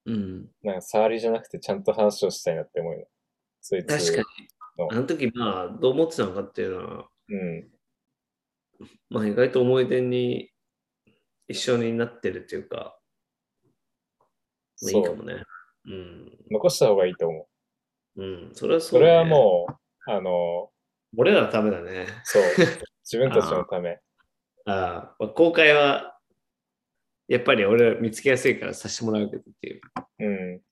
うん。なんか触りじゃなくてちゃんと話をしたいなって思うよ。そいつ。確かにの。あの時、まあ、どう思ってたのかっていうのは、うん。まあ、意外と思い出に一緒になってるっていうか、まあ、いい。かもね。うん。残した方がいいと思う。うん。それはそ、ね。そうれはもう、あの、俺らのためだね。そう。自分たちのため。ああ、まあ公開は、やっぱり俺ら見つけやすいからさせてもらうけどっていう。うん。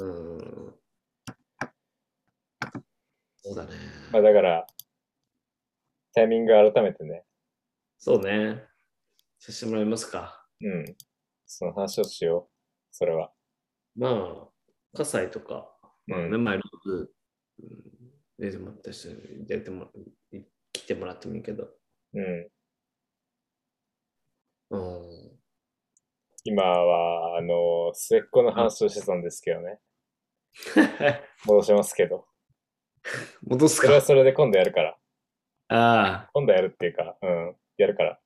うん。そうだね。まあだから、タイミング改めてね、そうね。させてもらいますか。うん。その話をしよう。それは。まあ、葛西とか、まあね、うん前の部、うん出てもらった人に出てもら来てもらってもいいけど。うん。うん。今は、あの、末っ子の話をしてたんですけどね。戻しますけど。戻すそれはか。それで今度やるから。あ今度やるっていうか、うん。やるから。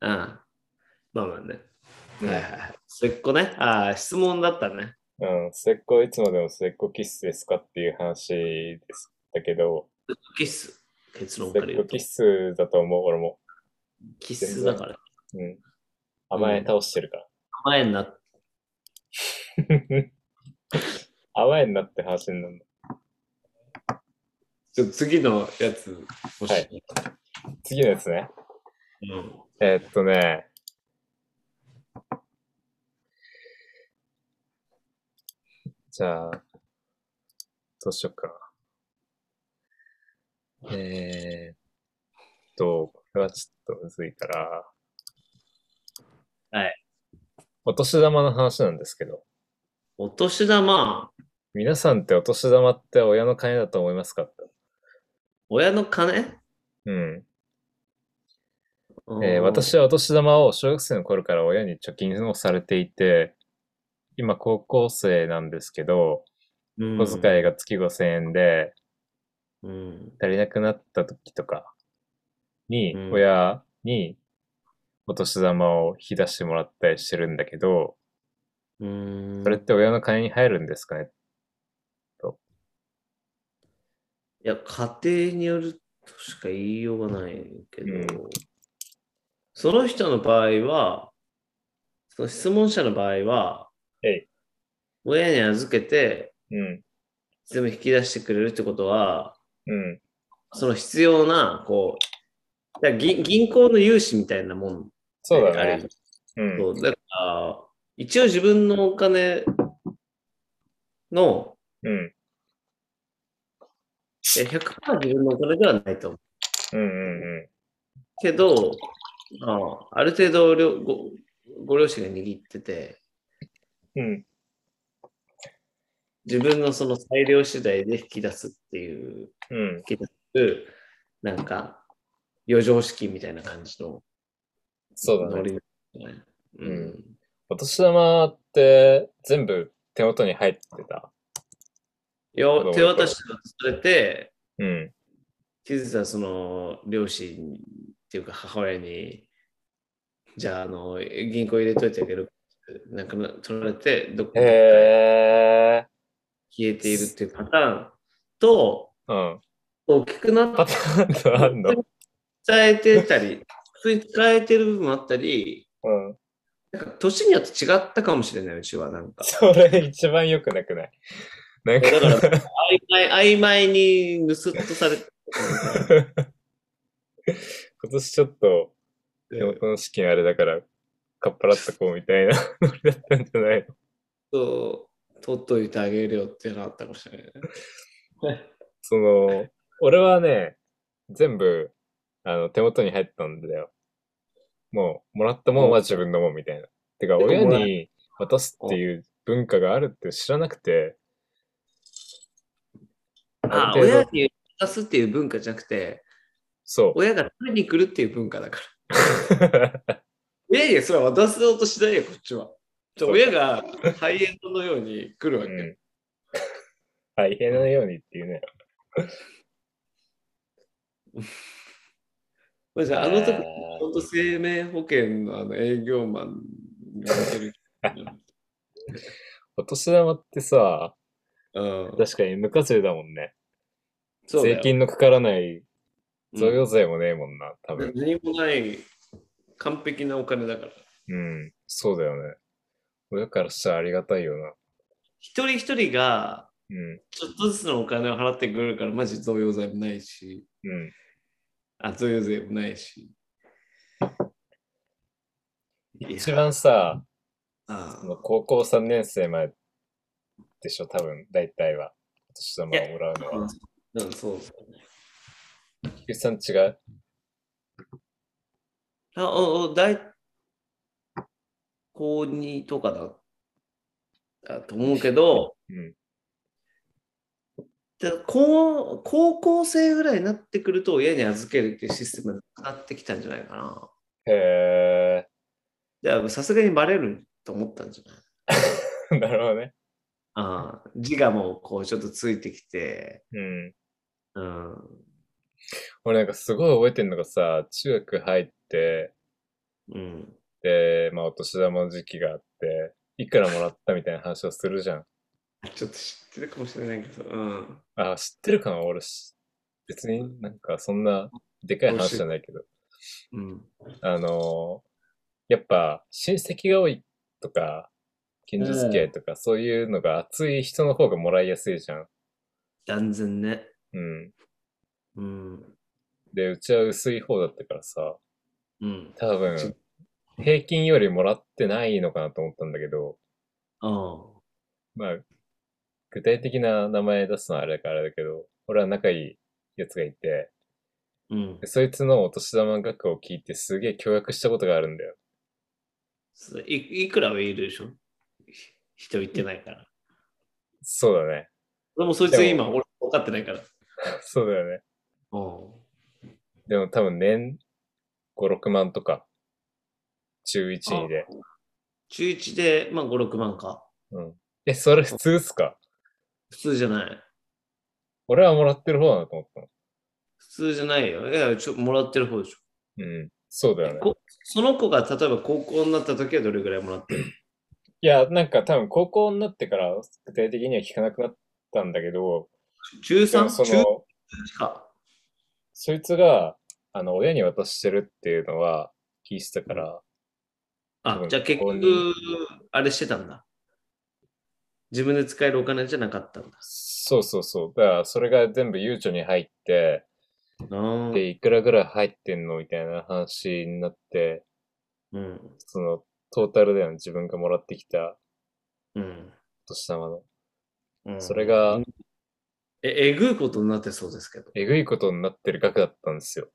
あ、ああ。まあまあね。うんはいはいはっ子ね。ああ、質問だったね。うん。末っ子いつまでも末っ子キッスですかっていう話です。だけど、キス。結論から言うと末っ子キッ。スだと思う、俺も。キスだから。うん。甘え倒してるから。前になっ 甘えんなって話になるの。ちょ次のやつ、もし。はい次のやつね。うん。えーっとね。じゃあ、どうしよっかな。えーっと、これはちょっとむずいから。はい。お年玉の話なんですけど、お年玉、皆さんってお年玉って親の金だと思いますか親の金、うん。うんえー私はお年玉を小学生の頃から親に貯金をされていて、今高校生なんですけど、うん小遣いが月5000円でうん。足りなくなった時とかにうん親にお年玉を引き出してもらったりしてるんだけど、うん。それって親の金に入るんですかね？いや、家庭によるとしか言いようがないけど、うん。その人の場合は、その質問者の場合は、親に預けてうん、全部引き出してくれるってことは、うん、その必要な、こう、銀銀行の融資みたいなもんそうだね。ある。うん、そうだから、一応自分のお金の、うん、え100%自分のお金ではないと思う。うん、うん、けど、まあ、ある程度両ご、ご両親が握ってて、うん、自分のその裁量次第で引き出すっていう、うん。引き出す、なんか、余剰資金みたいな感じのそうだね。ううんん。お年玉って全部手元に入ってた。よ手渡しがされて、うん。気づいたらその両親っていうか母親に、じゃあ、あの、銀行入れといてあげる。なんか取られて、どこかへ消えているっていうパターンと、ー。うん。大きくなっパターンの？使えてたり、普通に使えてる部分もあったり、うん。なんか年によって違ったかもしれない、うちは。なんか。それ一番良くなくない？なんか、だから、曖昧曖昧に盗っとされて今年ちょっと手元の資金あれだから、かっぱらっとこうみたいなノリだったんじゃないのそう、取っといてあげるよっていうのあったかもしれない。その、俺はね、全部、あの、手元に入ったんだよ。もう、もらったもんは自分のもんみたいな。てか、親に渡すっていう文化があるって知らなくて、あ、親に渡すっていう文化じゃなくて、そう。親が取りに来るっていう文化だから。いやいや、それは渡そうとしないよ、こっちは。ちょ親がハイエンドのように来るわけ。うん。大変なようにっていうね。まあじゃあ、あの時、本当生命保険のあの営業マンが似てる。お年玉ってさ、うん、確かに無課税だもんね。そうだよ税金のかからないうん贈与税もねえもんな、多分。何もない完璧なお金だから。うん、そうだよね。親からしたらありがたいよな。一人一人がうん、ちょっとずつのお金を払ってくるから、マジ贈与税もないし、うん。あ、贈与税もないし。いや一番さ、あその高校3年生まででしょ、多分、大体は。お年玉をもらうのあ、は。うん、そうそうね。菊池さん違う？あ、お、お、大、高2とかだだと思うけど、うん。で高高校生ぐらいになってくると親に預けるっていうシステムが変わってきたんじゃないかな。へじゃあさすがにバレると思ったんじゃない？ー。なるほどね。ああ自我もこうちょっとついてきて、うん。うん、俺なんかすごい覚えてんのがさ、中学入って、うん。で、まあお年玉の時期があって、いくらもらったみたいな話をするじゃん。ちょっと知ってるかもしれないけど、うん。あ、知ってるかな俺し、別になんかそんなでかい話じゃないけど。うん。あのーやっぱ親戚が多いとか、近所付き合いとか、そういうのが熱い人の方がもらいやすいじゃん。断然ね。うん。うん。で、うちは薄い方だったからさ、うん。多分、平均よりもらってないのかなと思ったんだけど、あまあ、具体的な名前出すのはあれだからあれだけど、俺は仲いいやつがいて、うんで。そいつのお年玉額を聞いてすげえ驚愕したことがあるんだよ。いいくらはいるでしょ？ひ人言ってないから。そうだね。でもそいつ今俺分かってないから。そうだよね。うん。でも多分年5、6万とか、中1で。中1で、まあ5、6万か。うん。え、それ普通っすか？普通じゃない。俺はもらってる方だなと思ったの。普通じゃないよ。いや、ちょもらってる方でしょ。うん。そうだよね。こその子が例えば高校になった時はどれぐらいもらってるいや、なんか多分高校になってから具体的には聞かなくなったんだけど、中でも 3? 中その、1か。そいつが、あの、親に渡してるっていうのは聞いてたから、多あ、分じゃあ結局、あれしてたんだ。自分で使えるお金じゃなかったんだ。そうそうそう。だから、それが全部ゆうちょに入って、あで、いくらぐらい入ってんのみたいな話になって、うん。その、トータルだよね。自分がもらってきたうん。お年玉の。うんそれが、え、えぐいことになってそうですけど。えぐいことになってる額だったんですよ。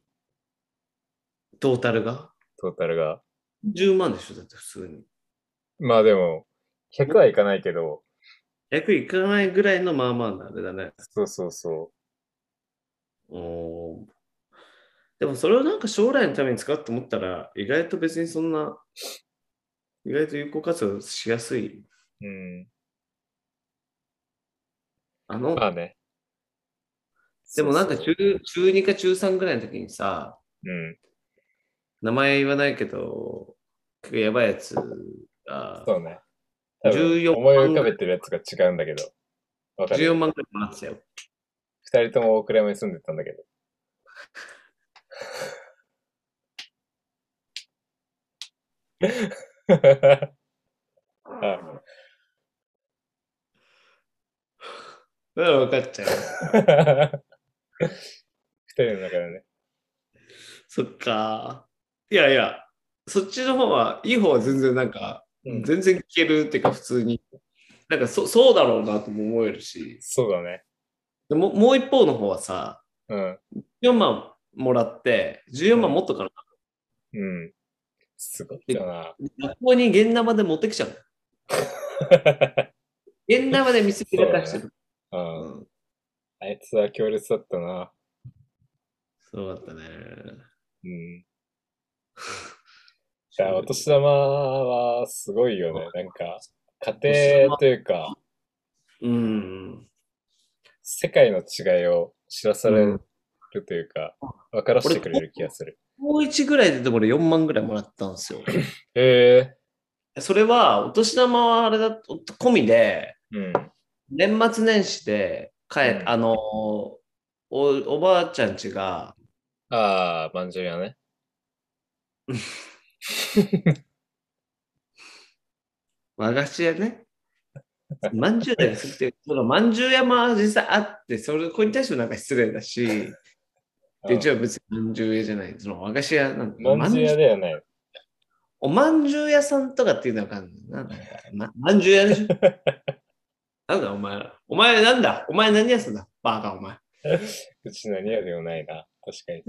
トータルが？トータルが。10万でしょだって普通に。まあでも、100はいかないけど、役いかないぐらいのまあまあなあれだね。そうそうそおーでもそれをなんか将来のために使うと思ったら、意外と別にそんな、意外と有効活用しやすい。う。うん。あの、まあね。でもなんか中中2か中3ぐらいの時にさ、そううん。名前言わないけど、結構やばいやつが、そうね。多分14思い浮かべてるやつが違うんだけど。わかる。14万ぐらいもらってたよ。二人とも大倉山に住んでたんだけど。あだから分かっちゃう。二人の中でね。そっか。いやいや、そっちの方は、いい方は全然なんか、うん全然聞けるっていうか普通に。なんかそそうだろうなとも思えるし。そうだね。でももう一方の方はさ、うん。4万もらって、14万もっとかな。うん。すごいよな。学校に現生で持ってきちゃう。現生で見せびらかしてる。う。うんん。あいつは強烈だったな。そうだったね。うん。いや、お年玉はすごいよね。なんか、家庭というか、うん。世界の違いを知らされうんるというか、分からせてくれる気がする。高1ぐらいででも俺4万ぐらいもらったんですよ。へえ。それは、お年玉はあれだ、込みで、うん。年末年始で帰っ、うんあのお、おばあちゃん家が、ああ、まんじゅう屋ね。和菓子屋ね。まんじゅう屋が好きて、そのまんじゅう屋も実際あって、それこれに対してもなんか失礼だし、でうちは別にまんじゅう屋じゃない、その和菓子屋なんだ。まんじゅう屋ではない。おまんじゅう屋さんとかっていうのはわかんないな。なんかままんじゅう屋でしょ？なんだお前ら。お前なんだ？お前何屋さんだ？バカお前。うち何屋でもないな。確かに。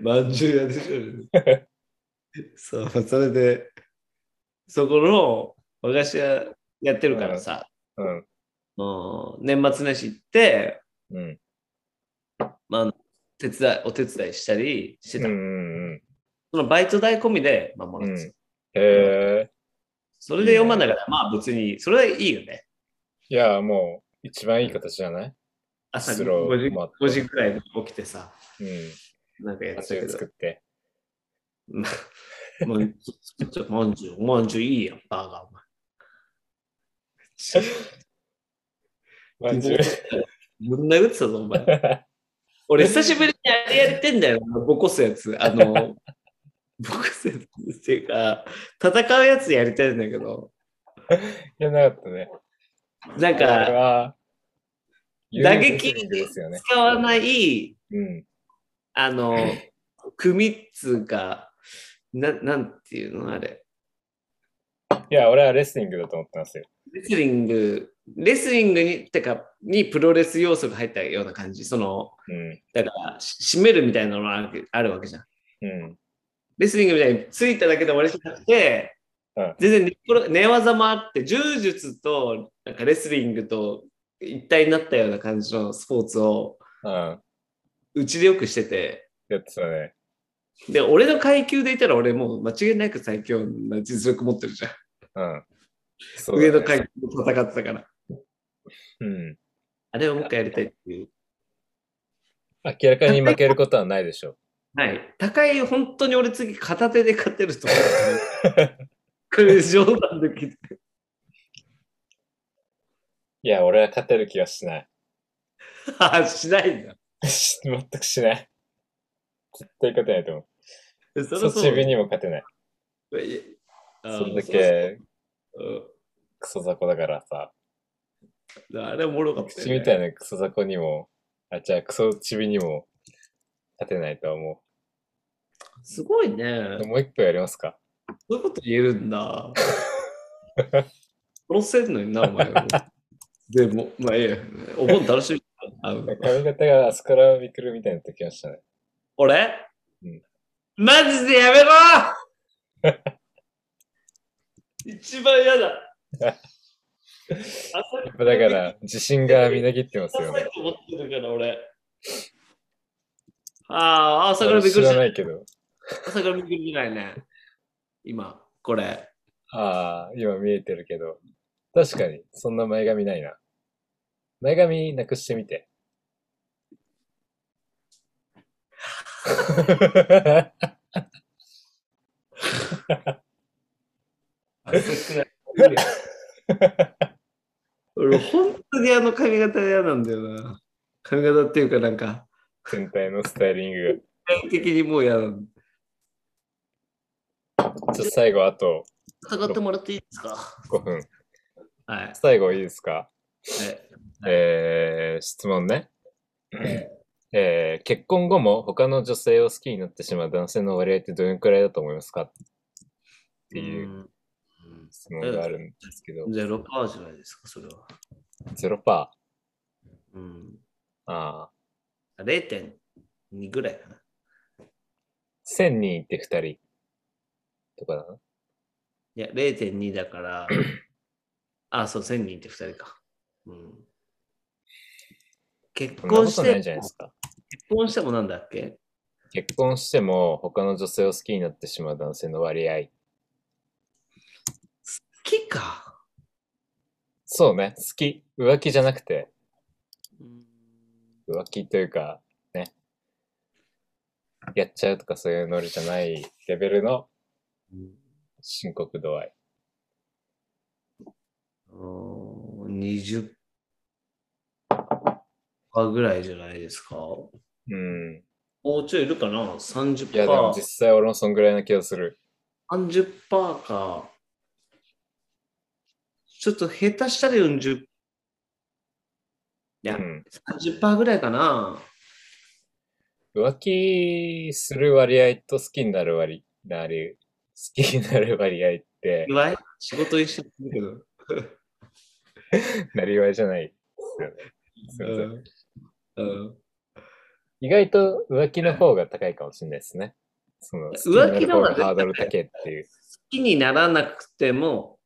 まんじゅう屋でしょ。そう、それで、そこの和菓子屋やってるからさ、うん。うん年末年始行って、うん。まあ手伝い、お手伝いしたりしてた。うんうんうん。そのバイト代込みで、まあ、もらってた、うんへえ。それで4万だから、まあ別に、それはいいよね。いや、もう、一番いい形じゃない？朝スロー5時もあって5時くらいに起きてさ、うん。なんかやってたけど足を作、って。まあ、もうちょっとまんじゅう、まんじゅういいやん、バーガー、お前。まんじゅう。ぶん殴ってたぞ、お前。俺、久しぶりにあれやりてんだよ、ボコすやつ。あの、ボコすやつっていうか、戦うやつやりたいんだけど、いや、なかったね。なんか、は、打撃。使わない、うん。あの、組っつうか、ななんていうのあれ。いや、俺はレスリングだと思ってますよ。レスリング、レスリングに、てか、にプロレス要素が入ったような感じ。その、うん。だから、し締めるみたいなのがあるあるわけじゃん。うん。レスリングみたいについただけで終わりじゃなくて、うん全然寝技もあって、柔術となんかレスリングと一体になったような感じのスポーツをうちでよくしてて、やってたね。で、俺の階級でいたら俺もう間違いなく最強な実力持ってるじゃん。うん。そうだね上の階級で戦ってたから。うん。あれをもう一回やりたいっていう。明らかに負けることはないでしょ。はい。高い、本当に俺次片手で勝てると思う。これ冗談で聞いて。いや、俺は勝てる気がしない。あ、しないんだ。全くしない。絶対勝てないと思う。そろそろそちびにも勝てない。そんだけうんクソ雑魚だからさ。あれおもろかったよ、ね。口みたいなクソ雑魚にも、あ、じゃあクソちびにも勝てないとは思すごいね。う。もう一個やりますか。そういうこと言えるんだ。殺せんのにな、お前。でも、まあいいや。お盆楽しみ。髪型がアスカラビクルみたいになってきましたね。俺、うんマジでやめろ一番嫌だ。やっぱだから、自信がみなぎってますよね思ってるから、俺。ああ、朝からびっくりした。ないけど。朝からびっくりしないね。今、これ。ああ、今見えてるけど。確かに、そんな前髪ないな。前髪なくしてみて。俺、本当にあの髪型嫌なんだよな。髪型っていうか、なんか、全体のスタイリング全体的にもう嫌なんだ。が。ちょっと最後、あとってもらっていいですか？5分。はい。最後いいですか？はいえー、質問ね。えー、結婚後も他の女性を好きになってしまう男性の割合ってどれくらいだと思いますか？っていううん質問があるんですけど、ゼロパーじゃないですか、それは。0%。うん。ああ、0.2ぐらいかな。1000人いて2人とかだな。いや、0.2だから、あ、そう、1000人って2人か。うん。結婚してとないじゃないですか。結婚してもなんだっけ？結婚しても他の女性を好きになってしまう男性の割合。好きか。そうね、好き。浮気じゃなくて、うん浮気というか、ね。やっちゃうとかそういうノリじゃないレベルの深刻度合い。うん20%ぐらいじゃないですか？もうん。うちょいいるかな ?30%。いや、でも実際俺もそんぐらいな気がする。30%か。ちょっと下手したら40%。いや、うん。30%ぐらいかな。浮気する割合と好きになる割、なる、好きになる割合って、祝い仕事一緒だけど。なりわいじゃないですよね。意外と浮気の方が高いかもしれないですね。その、浮気の方がハードル高いっていう。好きにならなくても、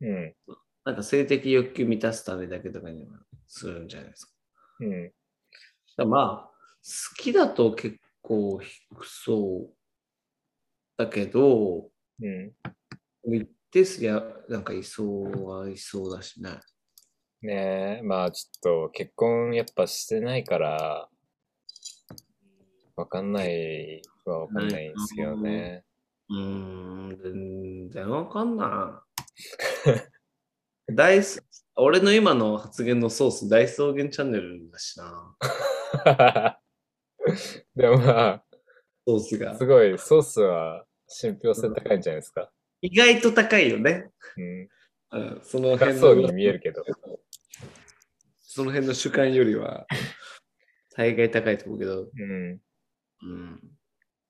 うん。なんか性的欲求満たすためだけとかにはするんじゃないですか。うん。まあ、好きだと結構低そうだけど、うん。一定数や、なんかいそうはいそうだしね。ねえ、まあちょっと結婚やっぱしてないから、わかんないはわかんないんですけどね。うーん、全然わかんない。大す俺の今の発言のソース、大草原チャンネルだしな。でもまあ、ソースがす。ごい、ソースは信憑性高いんじゃないですか。意外と高いよね。うん。うん、その高辺のに見えるけど。その辺の主観よりは、大概高いと思うけど。うん。うん。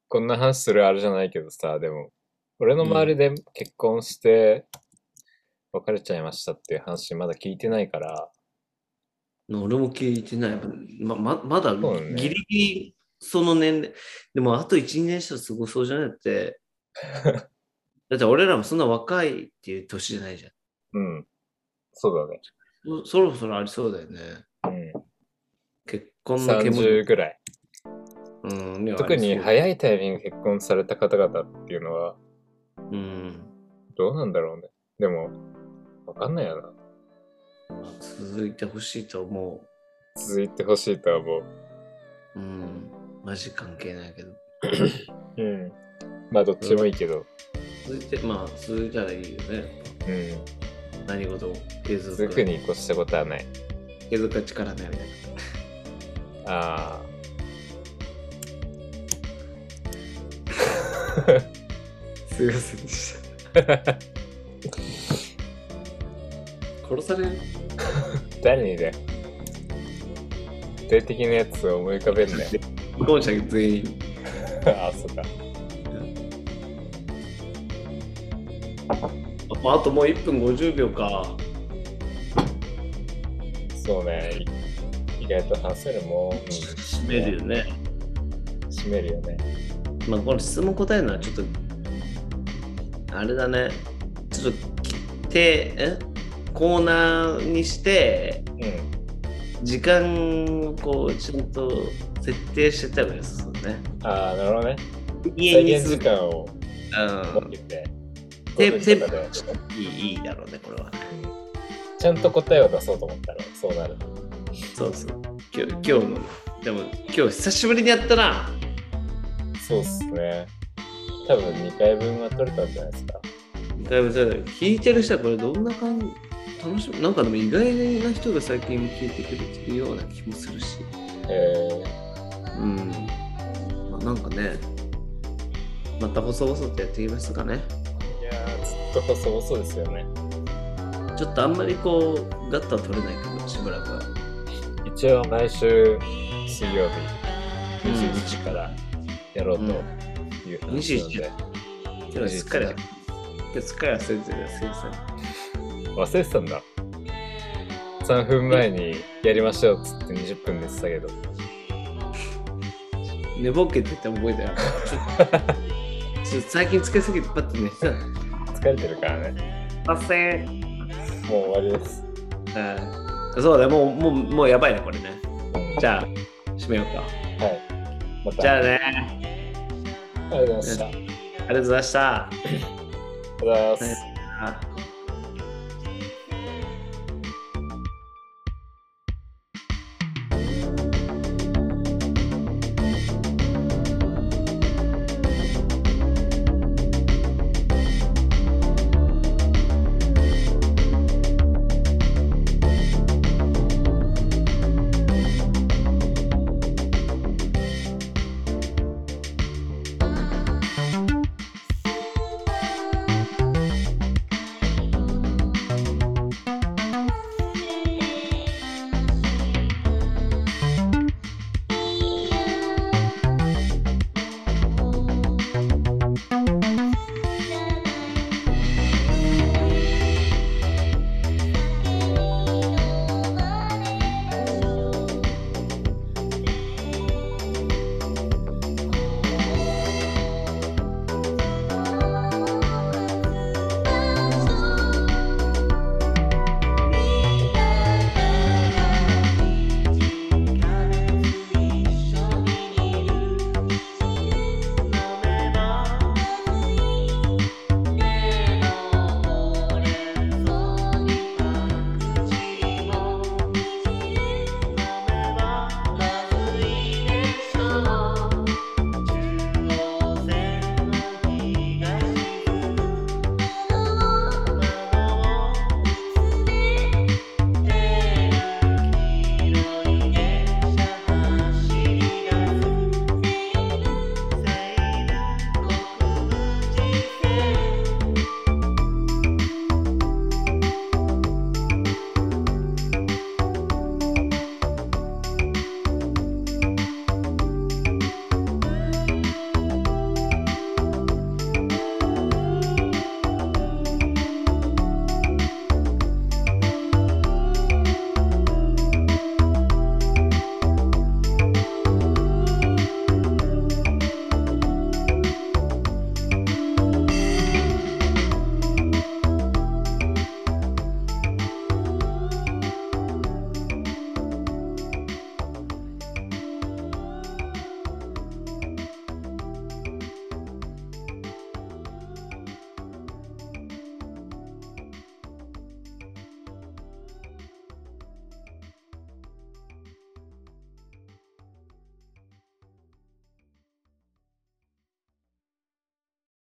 こんな話するあれじゃないけどさ、でも、俺の周りで結婚して別れちゃいましたっていう話まだ聞いてないから、俺も聞いてない。まままだギリギリその年齢。でもあと1、2年したらすごそうじゃないって。だって俺らもそんな若いっていう年じゃないじゃん。うん。そうだね。そそろそろありそうだよね。うん。結婚の煙30ぐらい。うん、特に早いタイミングで結婚された方々っていうのは、そううん。どうなんだろうね。でも、わかんないよな。まあ続いてほしいと思続いてほしいとは思う。う。うん。マジ関係ないけど。うん。まあ、どっちもいいけど。続いて、まあ、続いたらいいよね。うん。何事も継続。続くに越したことはない。継続は力だかああ。ら。すいませんでした。殺される誰にだよ。具体的なやつを思い浮かべんなよ。既婚者全員。ああ、そうか。ああともう1分50秒か。そうね。い意外と話せるもん。うん締めるよね。締めるよね。まあ、これ質問答えるのはちょっと、あれだね。ちょっと、て、え？コーナーにして、うん。時間をこう、ちゃんと設定してたらですよね。ああ、なるほどね。家に。時間をうん。テこうテンポいいいいいだろうね、これは。ちゃんと答えを出そうと思ったら、そうなる。そうそう。今日、今日の、でも今日久しぶりにやったな。そうっすね。多分2回分は取れたんじゃないですか。だいぶだいぶ聞いてる人はこれどんな感じ楽しみなんかでも意外な人が最近聞いてくれてるような気もするし。えうん。まあ、なんかね、また細々とやっていきますかね。ずっと細々ですよね。ちょっとあんまりこう、ガッとは取れないけど、しばらくは。一応毎週水曜日うん21時からやろうという話なの21で、今日はすっかり、すっかり忘れてるすいません。忘れてたんだ。3分前にやりましょうっつって20分でしたけど。寝ぼけてて覚えてなかった。最近つけすぎてパッと寝てた。疲れてるからね。ません。もう終わりです。うんそうだ、もう、もう、もうやばいね、これね。じゃあ、閉めようか。はい。また、じゃあね、ありがとうございました。ありがとうございました。ありがとうございます。あ